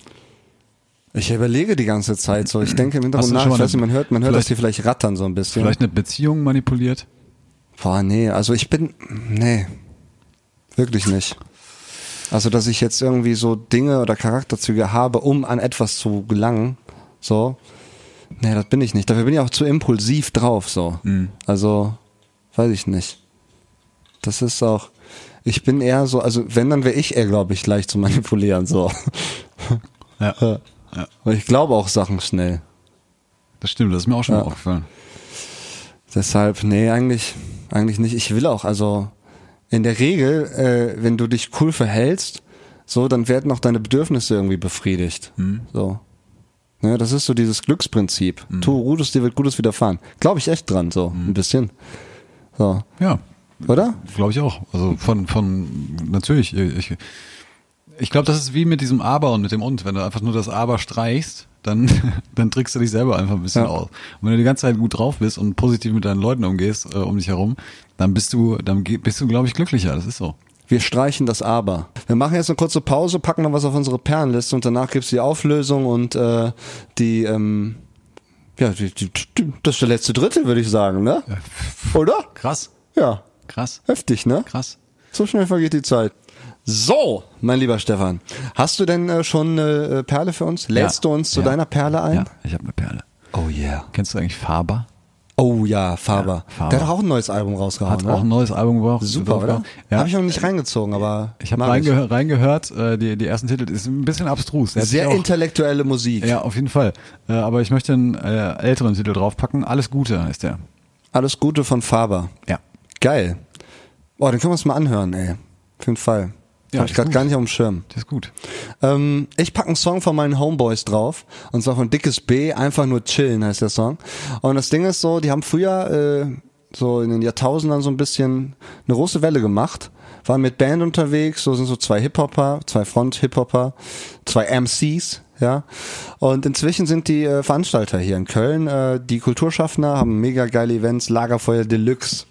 Ich überlege die ganze Zeit so. Ich denke im Hintergrund du nach. Ich weiß nicht, man hört, man hört, dass die vielleicht rattern so ein bisschen. Vielleicht eine Beziehung manipuliert? Boah, nee, also ich bin, nee, wirklich nicht. Also, dass ich jetzt irgendwie so Dinge oder Charakterzüge habe, um an etwas zu gelangen, so, nee, das bin ich nicht. Dafür bin ich auch zu impulsiv drauf, so. Also, weiß ich nicht. Das ist auch, ich bin eher so, also wenn, dann wäre ich eher, glaube ich, leicht zu manipulieren, so. Ja. Ja. ja. Weil ich glaube auch Sachen schnell. Das stimmt, das ist mir auch schon Ja. mal aufgefallen. Deshalb, nee, eigentlich, eigentlich nicht. Ich will auch, also in der Regel, äh, wenn du dich cool verhältst, so, dann werden auch deine Bedürfnisse irgendwie befriedigt. So. Ne, das ist so dieses Glücksprinzip. Tu Gutes, dir wird Gutes widerfahren. Glaube ich echt dran, so ein bisschen. So. Ja, Oder? glaube ich auch. Also von, von, natürlich, ich, ich glaube, das ist wie mit diesem Aber und mit dem Und. Wenn du einfach nur das Aber streichst, dann, dann trickst du dich selber einfach ein bisschen Ja. aus. Und wenn du die ganze Zeit gut drauf bist und positiv mit deinen Leuten umgehst, äh, um dich herum, dann bist du, dann bist du, glaube ich, glücklicher. Das ist so. Wir streichen das Aber. Wir machen jetzt eine kurze Pause, packen noch was auf unsere Perlenliste und danach gibt's die Auflösung und äh, die, ähm, ja, die, die, die, das ist der letzte Drittel, würde ich sagen, ne? Oder? Krass, Ja. krass, Heftig, ne? krass. So schnell vergeht die Zeit. So, mein lieber Stefan, hast du denn äh, schon eine äh, Perle für uns? Lädst Ja. du uns zu Ja. deiner Perle ein? Ja, ich habe eine Perle. Oh yeah. Kennst du eigentlich Faber? Oh ja, Faber. Ja, Faber. Der hat auch ein neues Album rausgehauen, Hat ne? auch ein neues Album gebracht. Super, oder? Ja. Habe ich noch nicht reingezogen, aber Ich habe mag reingehör, reingehört, äh, die, die ersten Titel, ist ein bisschen abstrus. Sehr auch, intellektuelle Musik. Ja, auf jeden Fall. Äh, aber ich möchte einen äh, älteren Titel draufpacken. Alles Gute heißt der. Alles Gute von Faber. Ja. Geil. Boah, den können wir uns mal anhören, ey. Auf jeden Fall. Ja, ich gerade gar nicht auf dem Schirm. Der ist gut. Ähm, ich packe einen Song von meinen Homeboys drauf. Und zwar von Dickes B, einfach nur chillen heißt der Song. Und das Ding ist so, die haben früher, äh, so in den Jahrtausendern so ein bisschen eine große Welle gemacht. Waren mit Band unterwegs, so sind so zwei Hip-Hopper, zwei Front-Hip-Hopper, zwei MCs, ja. Und inzwischen sind die äh, Veranstalter hier in Köln, äh, die Kulturschaffner, haben mega geile Events, Lagerfeuer Deluxe,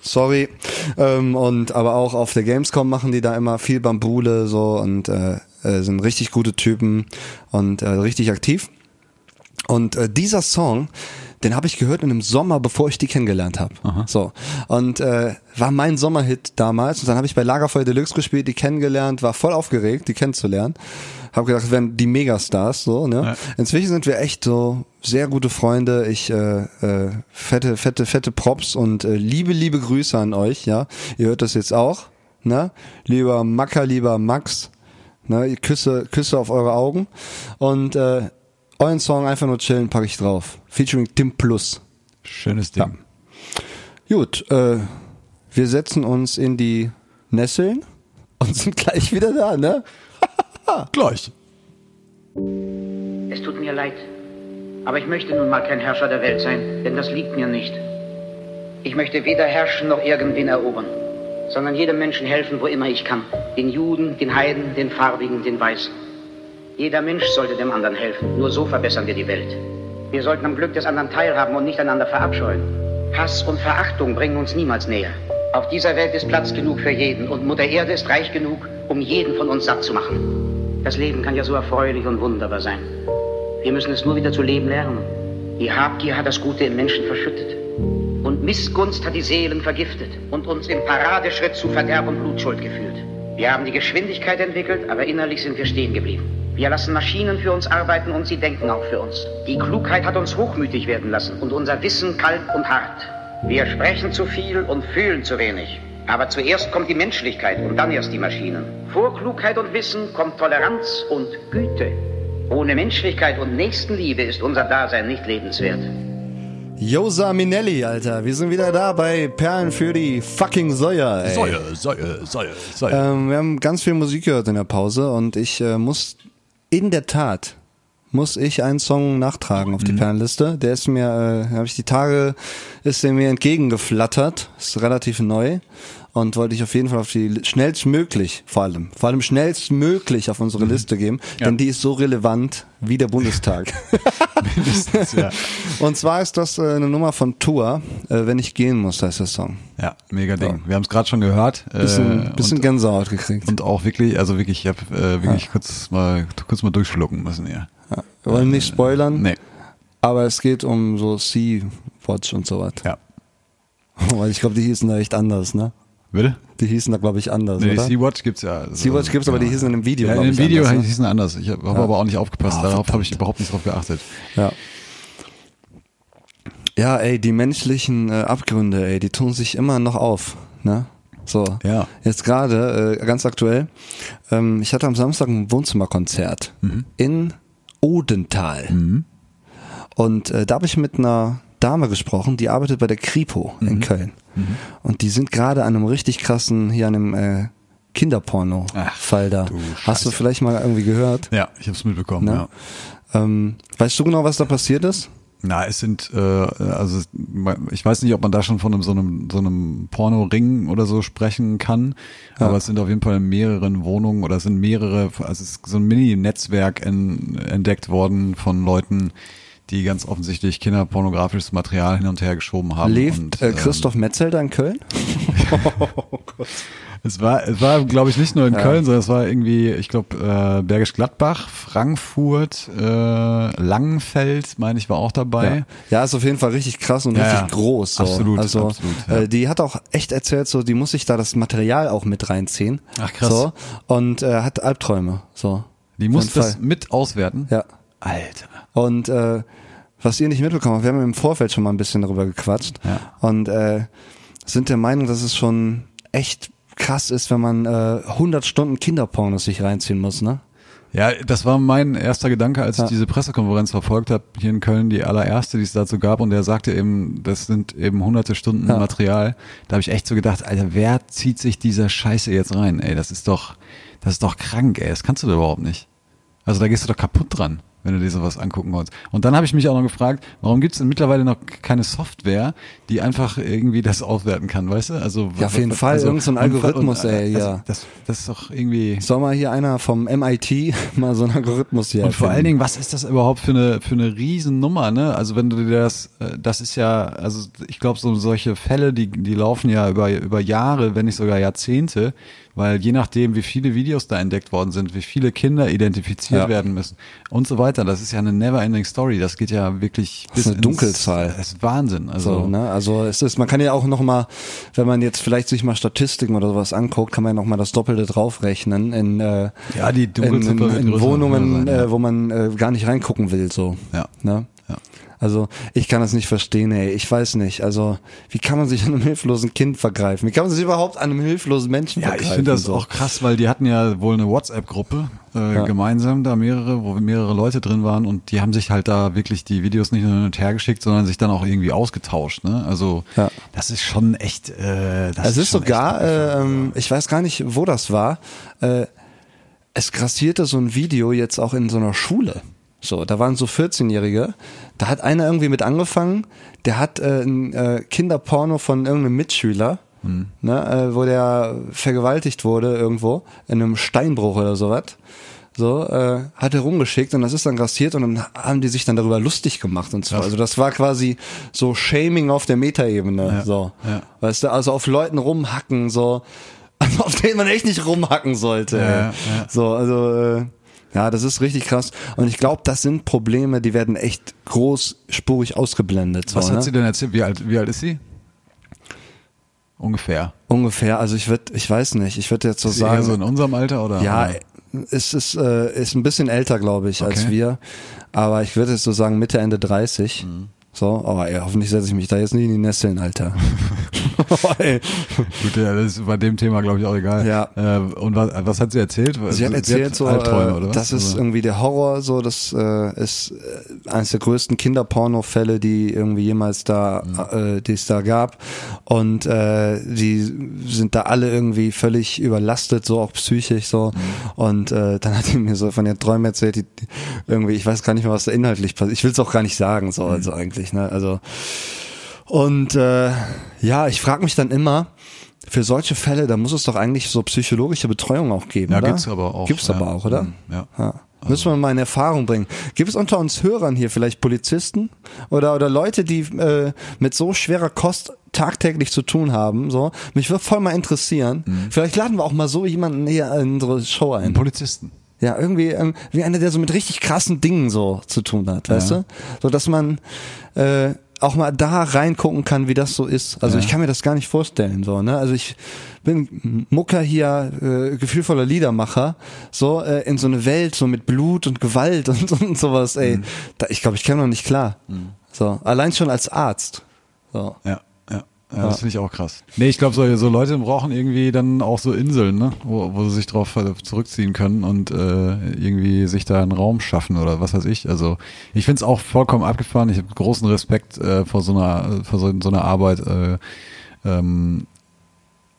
sorry. Ähm, und aber auch auf der Gamescom machen die da immer viel Bambule so und äh, äh, sind richtig gute Typen und äh, richtig aktiv. Und äh, dieser Song, den habe ich gehört in einem Sommer, bevor ich die kennengelernt habe. So und äh, war mein Sommerhit damals. Und dann habe ich bei Lagerfeuer Deluxe gespielt, die kennengelernt, war voll aufgeregt, die kennenzulernen. Habe gedacht, das wären die Megastars so. Ne? Ja. Inzwischen sind wir echt so sehr gute Freunde. Ich äh, äh, fette, fette, fette Props und äh, liebe, liebe Grüße an euch. Ja, ihr hört das jetzt auch. Ne? Lieber Macker, lieber Max. Ne? Küsse, Küsse auf eure Augen und äh, euren Song einfach nur chillen packe ich drauf. Featuring Tim Plus. Schönes Ding. Gut, äh, wir setzen uns in die Nesseln und sind gleich wieder da, ne? Gleich. Es tut mir leid. Aber ich möchte nun mal kein Herrscher der Welt sein, denn das liegt mir nicht. Ich möchte weder herrschen noch irgendwen erobern, sondern jedem Menschen helfen, wo immer ich kann. Den Juden, den Heiden, den Farbigen, den Weißen. Jeder Mensch sollte dem anderen helfen. Nur so verbessern wir die Welt. Wir sollten am Glück des anderen teilhaben und nicht einander verabscheuen. Hass und Verachtung bringen uns niemals näher. Auf dieser Welt ist Platz genug für jeden und Mutter Erde ist reich genug, um jeden von uns satt zu machen. Das Leben kann ja so erfreulich und wunderbar sein. Wir müssen es nur wieder zu leben lernen. Die Habgier hat das Gute im Menschen verschüttet. Und Missgunst hat die Seelen vergiftet und uns im Paradeschritt zu Verderb und Blutschuld geführt. Wir haben die Geschwindigkeit entwickelt, aber innerlich sind wir stehen geblieben. Wir lassen Maschinen für uns arbeiten und sie denken auch für uns. Die Klugheit hat uns hochmütig werden lassen und unser Wissen kalt und hart. Wir sprechen zu viel und fühlen zu wenig. Aber zuerst kommt die Menschlichkeit und dann erst die Maschinen. Vor Klugheit und Wissen kommt Toleranz und Güte. Ohne Menschlichkeit und Nächstenliebe ist unser Dasein nicht lebenswert. Josa Minelli, Alter. Wir sind wieder da bei Perlen für die fucking Säue, ey. Säue, Säue, Säue, Säue. Ähm, wir haben ganz viel Musik gehört in der Pause und ich äh, muss in der Tat muss ich einen Song nachtragen auf die Perlenliste. Der ist mir, äh, habe ich die Tage, ist der mir entgegengeflattert. Ist relativ neu und wollte ich auf jeden Fall auf die schnellstmöglich, vor allem, vor allem schnellstmöglich auf unsere Liste geben, denn die ist so relevant wie der Bundestag. Mindestens, ja. Und zwar ist das äh, eine Nummer von Tour, äh, wenn ich gehen muss, heißt der Song. Ja, mega Ding. Wir haben es gerade schon gehört. Bisschen, äh, bisschen und, Gänsehaut gekriegt. und auch wirklich, also wirklich, ich habe äh, wirklich kurz mal kurz mal durchschlucken müssen hier. Wir wollen nicht spoilern, Nee, aber es geht um so Sea-Watch und sowas. ja. Weil ich glaube, die hießen da echt anders, ne? Bitte? Die hießen da, glaube ich, anders, Nee? Sea-Watch gibt's ja. Also, Sea-Watch gibt's, aber die hießen in dem Video, Ja, in dem Video anders, ne? hießen anders. Ich habe aber auch nicht aufgepasst. Ah, Darauf habe ich überhaupt nicht drauf geachtet. Ja. Ja, ey, die menschlichen äh, Abgründe, ey, die tun sich immer noch auf, ne? So. Ja. Jetzt gerade, äh, ganz aktuell, ähm, ich hatte am Samstag ein Wohnzimmerkonzert Mhm. in Odenthal. Und äh, da habe ich mit einer Dame gesprochen, die arbeitet bei der Kripo in Köln. Und die sind gerade an einem richtig krassen, hier an einem äh, Kinderporno-Fall da. du Hast du vielleicht mal irgendwie gehört? Ja, ich habe es mitbekommen. Ne? Ja. Ähm, weißt du genau, was da passiert ist? Na, es sind, äh, also ich weiß nicht, ob man da schon von einem, so einem, so einem Porno-Ring oder so sprechen kann, aber es sind auf jeden Fall in mehreren Wohnungen oder es sind mehrere, also es ist so ein Mini-Netzwerk en, entdeckt worden von Leuten, die ganz offensichtlich kinderpornografisches Material hin und her geschoben haben. Lebt und, äh, ähm, Christoph Metzelder in Köln? Es war, es war, glaube ich, nicht nur in Köln, sondern es war irgendwie, ich glaube, äh, Bergisch Gladbach, Frankfurt, äh, Langenfeld, meine ich, war auch dabei. Ja. ja, ist auf jeden Fall richtig krass und Ja, richtig ja. groß. So. Absolut, also, absolut, ja. äh, die hat auch echt erzählt, so, die muss sich da das Material auch mit reinziehen. Ach, krass. So, und äh, hat Albträume. So. Die muss das mit auswerten. Ja. Alter. Und äh, was ihr nicht mitbekommen habt, wir haben im Vorfeld schon mal ein bisschen darüber gequatscht Ja. und äh, sind der Meinung, dass es schon echt krass ist, wenn man äh, 100 Stunden Kinderpornos sich reinziehen muss, ne? Ja, das war mein erster Gedanke, als Ja. ich diese Pressekonferenz verfolgt habe, hier in Köln, die allererste, die es dazu gab, und der sagte eben, das sind eben hunderte Stunden Ja. Material. Da habe ich echt so gedacht, Alter, wer zieht sich dieser Scheiße jetzt rein? Ey, das ist doch, das ist doch krank, ey, das kannst du doch überhaupt nicht. Also da gehst du doch kaputt dran, wenn du dir sowas angucken wolltest. Und dann habe ich mich auch noch gefragt, warum gibt es denn mittlerweile noch keine Software, die einfach irgendwie das auswerten kann, weißt du? Also Ja, auf jeden Fall, irgend so ein und- Algorithmus, und, ey, also, ja. Das, das ist doch irgendwie. Soll mal hier einer vom MIT mal so einen Algorithmus hier Und vor erfinden? allen Dingen, was ist das überhaupt für eine für eine Riesennummer, ne? Also wenn du dir das, äh, das ist ja, also ich glaube, so solche Fälle, die die laufen ja über über Jahre, wenn nicht sogar Jahrzehnte, weil je nachdem, wie viele Videos da entdeckt worden sind, wie viele Kinder identifiziert Ja. werden müssen und so weiter, das ist ja eine never-ending Story. Das geht ja wirklich Das ist eine ins- Dunkelzahl. Das ist Wahnsinn. Also So, ne? Also es ist, man kann ja auch noch mal, wenn man jetzt vielleicht sich mal Statistiken oder sowas anguckt, kann man ja noch mal das Doppelte draufrechnen in, äh, Ja, die in, Dunkelziffer in, in größer Wohnungen, sein, ja. äh, wo man äh, gar nicht reingucken will, so. Ja. Ne? Ja. Also ich kann das nicht verstehen, ey. Ich weiß nicht. Also wie kann man sich an einem hilflosen Kind vergreifen? Wie kann man sich überhaupt an einem hilflosen Menschen Ja, vergreifen? ich finde das so? auch krass, weil die hatten ja wohl eine WhatsApp-Gruppe äh, Ja. gemeinsam, da mehrere, wo mehrere Leute drin waren und die haben sich halt da wirklich die Videos nicht nur hin und her geschickt, sondern sich dann auch irgendwie ausgetauscht. Ne? Also Ja. das ist schon echt. Äh, das Es ist schon sogar, äh, ähm, ich weiß gar nicht, wo das war. Äh, es grassierte so ein Video jetzt auch in so einer Schule. So, da waren so 14-Jährige. Da hat einer irgendwie mit angefangen. Der hat äh, ein äh, Kinderporno von irgendeinem Mitschüler, Hm. ne, äh, wo der vergewaltigt wurde irgendwo in einem Steinbruch oder sowas. So, äh, hat er rumgeschickt und das ist dann grassiert und dann haben die sich dann darüber lustig gemacht und so. Also das war quasi so Shaming auf der Metaebene. Ja, So. ja. Weißt du, also auf Leuten rumhacken, so, auf denen man echt nicht rumhacken sollte. Ja. So, also, äh, ja, das ist richtig krass. Und ich glaube, das sind Probleme, die werden echt großspurig ausgeblendet. So, Was ne? hat sie denn erzählt? Wie alt, wie alt ist sie? Ungefähr. Ungefähr, also ich würde, ich weiß nicht, ich würde jetzt so Ist sie eher sagen. so in unserem Alter oder? Ja, es ist, äh, ist ein bisschen älter, glaube ich, als Okay. wir. Aber ich würde jetzt so sagen Mitte, Ende 30. Mhm. So, aber ey, hoffentlich setze ich mich da jetzt nicht in die Nesseln, Alter. Ey. Gut, ja, das ist bei dem Thema, glaube ich, auch egal. Ja. Äh, und was, was hat sie erzählt? Sie hat erzählt so, Albträume, äh, oder das ist irgendwie der Horror, so das äh, ist äh, eines der größten Kinderporno-Fälle, die irgendwie jemals da, Mhm. äh, die es da gab. Und äh, die sind da alle irgendwie völlig überlastet, so auch psychisch so. Mhm. Und äh, dann hat sie mir so von ihren Träumen erzählt, die, irgendwie, ich weiß gar nicht mehr, was da inhaltlich passiert. Ich will es auch gar nicht sagen, so also Mhm. Eigentlich, ne? Also und äh, ja, ich frage mich dann immer, für solche Fälle, da muss es doch eigentlich so psychologische Betreuung auch geben, Ja, oder? gibt's aber auch, Gibt's ja. aber auch, oder? Mhm, ja. ja. Müssen wir mal in Erfahrung bringen. Gibt es unter uns Hörern hier vielleicht Polizisten oder oder Leute, die äh, mit so schwerer Kost tagtäglich zu tun haben? So, mich würde voll mal interessieren. Mhm. Vielleicht laden wir auch mal so jemanden hier in unsere Show ein. Polizisten. Ja, irgendwie ähm, wie einer, der so mit richtig krassen Dingen so zu tun hat, weißt Ja. du? So dass man äh, auch mal da reingucken kann, wie das so ist. Also Ja. ich kann mir das gar nicht vorstellen, so ne? Also ich bin Mucker hier, äh, gefühlvoller Liedermacher, so äh, in so eine Welt so mit Blut und Gewalt und, und sowas. Ey, da, ich glaube, ich käme noch nicht klar. So allein schon als Arzt. So. Ja, ja. Ja, das finde ich auch krass. Nee, ich glaube, so, so Leute brauchen irgendwie dann auch so Inseln, ne? wo, wo sie sich drauf zurückziehen können und äh, irgendwie sich da einen Raum schaffen oder was weiß ich. Also ich finde es auch vollkommen abgefahren. Ich habe großen Respekt äh, vor so einer vor so, so einer Arbeit äh, ähm,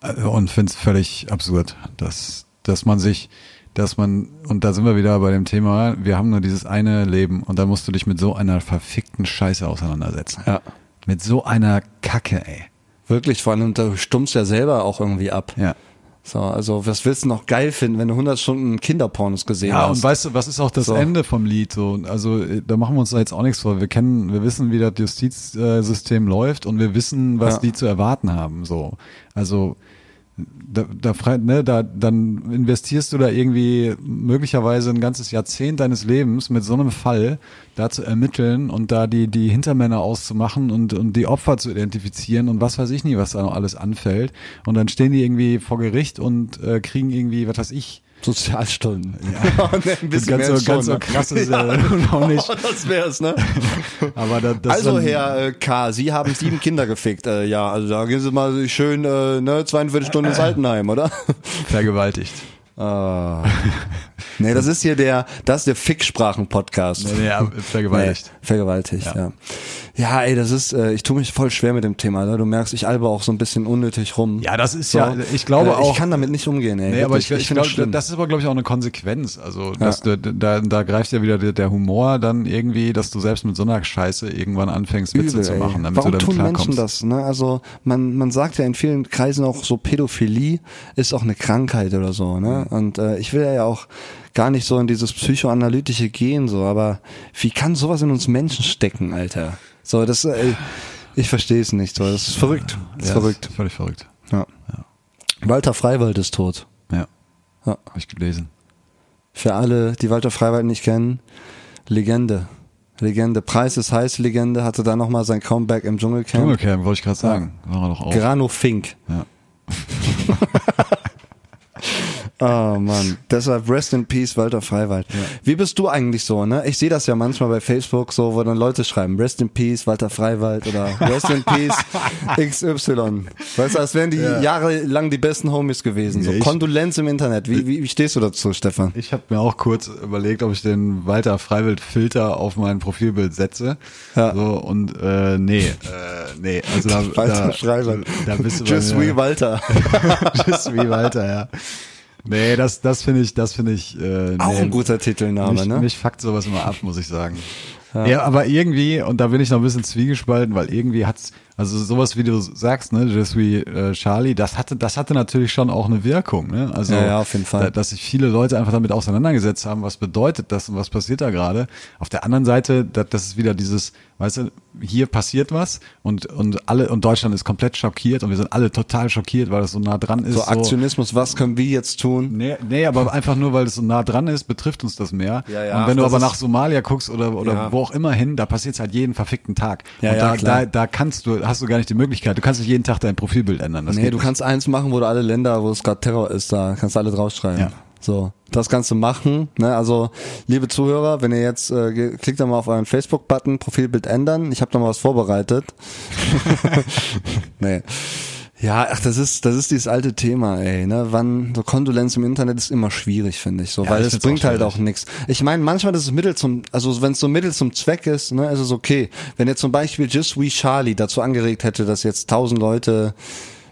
äh, und finde es völlig absurd, dass, dass man sich dass man, und da sind wir wieder bei dem Thema, wir haben nur dieses eine Leben und da musst du dich mit so einer verfickten Scheiße auseinandersetzen. Ja. Mit so einer Kacke, ey. Wirklich, vor allem, du stummst ja selber auch irgendwie ab. Ja. So, also was willst du noch geil finden, wenn du 100 Stunden Kinderpornos gesehen Ja, hast? und weißt du, was ist auch das So. Ende vom Lied? So, also äh, da machen wir uns da jetzt auch nichts vor. Wir kennen, wir wissen, wie das Justizsystem läuft und wir wissen, was Ja. die zu erwarten haben. So, also da, da, ne, da dann investierst du da irgendwie möglicherweise ein ganzes Jahrzehnt deines Lebens mit so einem Fall da zu ermitteln und da die die Hintermänner auszumachen und und die Opfer zu identifizieren und was weiß ich nie, was da noch alles anfällt. Und dann stehen die irgendwie vor Gericht und äh, kriegen irgendwie was weiß ich Sozialstunden. Ja. nee, ein bisschen ganz mehr so, ganz so ne? krass ist ja auch nicht. Oh, das wär's, ne? Aber da, das Also, Herr äh, K., Sie haben sieben Kinder gefickt. Äh, ja, also da gehen Sie mal schön äh, ne, 42 Stunden ins Altenheim, oder? vergewaltigt. Ah. Nee, das ist hier der, das ist der Ficksprachen-Podcast. Nee, nee, vergewaltigt. Nee, vergewaltigt, ja. Ja. ja. ey, das ist, äh, ich tue mich voll schwer mit dem Thema. Ne? Du merkst, ich albe auch so ein bisschen unnötig rum. Ja, das ist So. ja, ich glaube Äh, auch. Ich kann damit nicht umgehen, ey. Nee, aber ich, ich, finde glaube, das ist aber, glaube ich, auch eine Konsequenz. Also, dass du, da, da greift ja wieder der, der Humor dann irgendwie, dass du selbst mit so einer Scheiße irgendwann anfängst, Witze Übel, zu machen, damit Warum du damit tun klarkommst. Menschen das? Ne? Also man, man sagt ja in vielen Kreisen auch so, Pädophilie ist auch eine Krankheit oder so. Ne? Und äh, ich will ja auch gar nicht so in dieses psychoanalytische gehen, so, aber wie kann sowas in uns Menschen stecken, Alter? So, das, äh, ich verstehe es nicht. So, das ist verrückt. Das ist Ja, verrückt. Völlig verrückt. Ja. Walter Freiwald ist tot. Ja, Ja. habe ich gelesen. Für alle, die Walter Freiwald nicht kennen, Legende. Legende. Preis ist heiß, Legende, hatte da nochmal sein Comeback im Dschungelcamp. Dschungelcamp, wollte ich gerade sagen. War er doch auch. Grano Fink. Ja. Oh Mann. Deshalb Rest in Peace, Walter Freiwald. Wie bist du eigentlich so, ne? Ich sehe das ja manchmal bei Facebook so, wo dann Leute schreiben, Rest in Peace, Walter Freiwald oder Rest in Peace, XY. Weißt du, als wären die jahrelang die besten Homies gewesen. So Ja, ich- Kondolenz im Internet. Wie, wie, wie stehst du dazu, Stefan? Ich habe mir auch kurz überlegt, ob ich den Walter Freiwild Filter auf mein Profilbild setze. Ja. So und äh, nee, äh, nee, also da, Walter da, Freiwald. da bist du Just wie Walter. Just wie Walter, ja. Nee, das, das finde ich, das finde ich, äh, Auch nee, ein guter Titelname, mich, ne? mich fuckt sowas immer ab, muss ich sagen. Ja. aber irgendwie, und da bin ich noch ein bisschen zwiegespalten, weil irgendwie hat's, also sowas wie du sagst, ne, Just wie äh, Charlie, das hatte, das hatte natürlich schon auch eine Wirkung, ne? Also, Ja, ja, auf jeden Fall. Da, dass sich viele Leute einfach damit auseinandergesetzt haben, was bedeutet das und was passiert da gerade. Auf der anderen Seite, das, das ist wieder dieses, weißt du, hier passiert was und, und alle, und Deutschland ist komplett schockiert und wir sind alle total schockiert, weil das so nah dran ist. So Aktionismus, was können wir jetzt tun? Nee, nee, aber einfach nur, weil es so nah dran ist, betrifft uns das mehr. Ja, ja, und wenn du aber nach Somalia guckst oder, oder Ja. wo auch immer hin, da passiert es halt jeden verfickten Tag. Ja, und ja, da, klar. da, da kannst du, hast du gar nicht die Möglichkeit. Du kannst nicht jeden Tag dein Profilbild ändern. Das nee, du nicht. kannst eins machen, wo du alle Länder, wo es gerade Terror ist, da kannst du alle draufschreiben. Ja. So, das kannst du machen. Ne? Also, liebe Zuhörer, wenn ihr jetzt äh, klickt da mal auf euren Facebook-Button, Profilbild ändern. Ich habe noch mal was vorbereitet. nee. Ja, ach, das ist, das ist dieses alte Thema, ey, ne? Wann, so Kondolenz im Internet ist immer schwierig, finde ich, so, Ja, weil es bringt auch halt auch nichts. Ich meine, manchmal ist es Mittel zum, also wenn es so Mittel zum Zweck ist, ne, ist es okay. Wenn jetzt zum Beispiel Just We Charlie dazu angeregt hätte, dass jetzt tausend Leute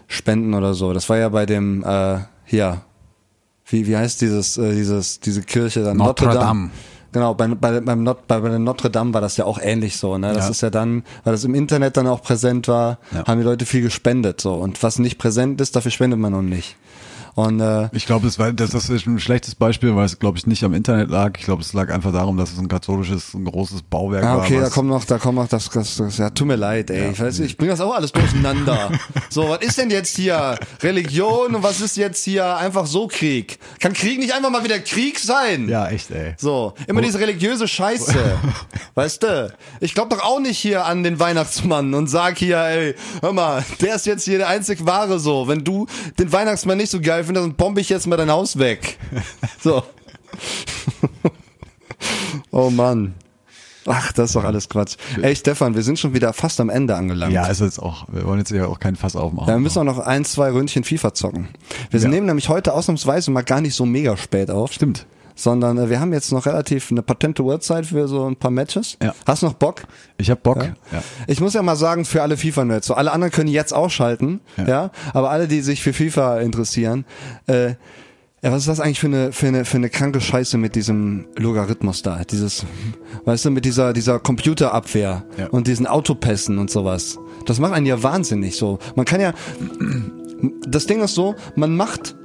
spenden oder so, das war ja bei dem, äh, hier, wie, wie heißt dieses, äh, dieses, diese Kirche dann? Notre Dame. Genau, bei, bei, beim Not, bei, bei Notre Dame war das ja auch ähnlich so, ne? Das Ja. ist ja dann, weil das im Internet dann auch präsent war, Ja. haben die Leute viel gespendet, so. Und was nicht präsent ist, dafür spendet man noch nicht. Und, äh, Ich glaube, das, war- das das ist ein schlechtes Beispiel, weil es, glaube ich, nicht am Internet lag. Ich glaube, es lag einfach darum, dass es ein katholisches, ein großes Bauwerk Ah, war. okay, da kommt noch, da kommt noch das, das, das ja, tut mir leid, ey. Ich weiß, ich bring das auch alles durcheinander. so, was ist denn jetzt hier Religion und was ist jetzt hier einfach so Krieg? Kann Krieg nicht einfach mal wieder Krieg sein? Ja, echt, ey. So, immer diese religiöse Scheiße. weißt du? Ich glaube doch auch nicht hier an den Weihnachtsmann und sag hier, ey, hör mal, der ist jetzt hier der einzig wahre so. Wenn du den Weihnachtsmann nicht so geil findest, dann bombe ich jetzt mal dein Haus weg. So. oh Mann. Ach, das ist doch alles Quatsch. Ey, Stefan, wir sind schon wieder fast am Ende angelangt. Ja, ist jetzt auch, wir wollen jetzt ja auch keinen Fass aufmachen. Ja, wir müssen auch noch ein, zwei Ründchen FIFA zocken. Wir Ja. nehmen nämlich heute ausnahmsweise mal gar nicht so mega spät auf. Stimmt. Sondern äh, wir haben jetzt noch relativ eine patente Uhrzeit für so ein paar Matches. Ja. Hast noch Bock? Ich hab Bock. Ja. Ich muss ja mal sagen, für alle FIFA-Nerds, so alle anderen können jetzt ausschalten, ja. Ja. aber alle, die sich für FIFA interessieren, äh, ja, was ist das eigentlich für eine, für eine, für eine kranke Scheiße mit diesem Logarithmus da? Dieses, weißt du, mit dieser, dieser Computerabwehr Ja. und diesen Autopässen und sowas. Das macht einen ja wahnsinnig so. Man kann ja, das Ding ist so, man macht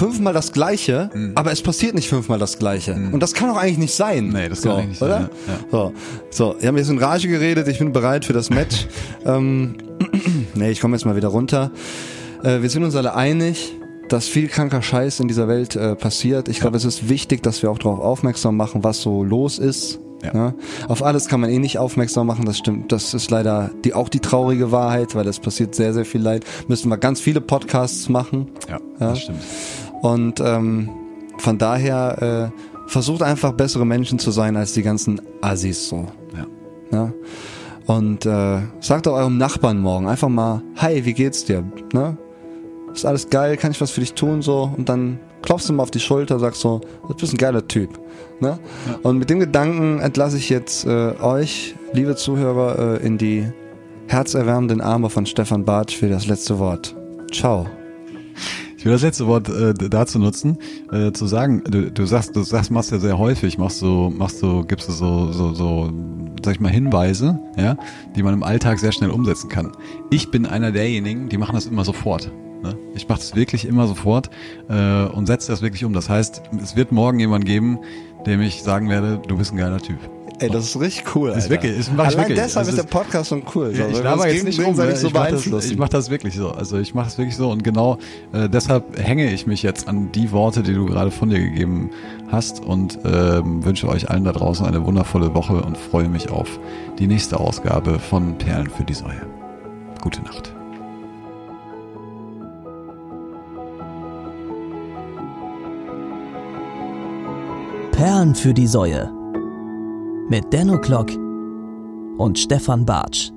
fünfmal das Gleiche, Mhm. aber es passiert nicht fünfmal das Gleiche. Und das kann doch eigentlich nicht sein. Nee, das so, kann nicht oder? sein, ja. So, so, wir haben jetzt in Rage geredet, ich bin bereit für das Match. ähm, nee, ich komme jetzt mal wieder runter. Äh, wir sind uns alle einig, dass viel kranker Scheiß in dieser Welt äh, passiert. Ich glaube, es ist wichtig, dass wir auch darauf aufmerksam machen, was so los ist. Ja. Ne? Auf alles kann man eh nicht aufmerksam machen, das stimmt. Das ist leider die, auch die traurige Wahrheit, weil es passiert sehr, sehr viel Leid. Müssen wir ganz viele Podcasts machen. Ja, Ja. das stimmt. Und ähm, von daher äh, versucht einfach bessere Menschen zu sein als die ganzen Assis so. Ja. Ne? Und äh, sagt auch eurem Nachbarn morgen einfach mal, hi, wie geht's dir? Ne? Ist alles geil, kann ich was für dich tun so? Und dann klopfst du mal auf die Schulter, sagst so, du bist ein geiler Typ. Ne? Und mit dem Gedanken entlasse ich jetzt äh, euch, liebe Zuhörer, äh, in die herzerwärmenden Arme von Stefan Bartsch für das letzte Wort. Ciao. Ich will das letzte Wort äh, dazu nutzen, äh, zu sagen, du, du sagst, du sagst, machst ja sehr häufig, machst du, machst du, gibst du so, so, so, sag ich mal, Hinweise, ja, die man im Alltag sehr schnell umsetzen kann. Ich bin einer derjenigen, die machen das immer sofort. Ne? Ich mache das wirklich immer sofort äh, und setze das wirklich um. Das heißt, es wird morgen jemand geben, dem ich sagen werde, du bist ein geiler Typ. Ey, das ist richtig cool. Ist wirklich- ist- mach ich Allein wirklich. deshalb Also ist der Podcast so cool. So, Ja, ich weil wir laber jetzt nicht rum, gegenseitig ne? so ich mache das, ich mach das wirklich so. Also ich mache das wirklich so und genau äh, deshalb hänge ich mich jetzt an die Worte, die du gerade von dir gegeben hast und ähm, wünsche euch allen da draußen eine wundervolle Woche und freue mich auf die nächste Ausgabe von Perlen für die Säue. Gute Nacht. Perlen für die Säue. Mit Denno Klock und Stefan Bartsch.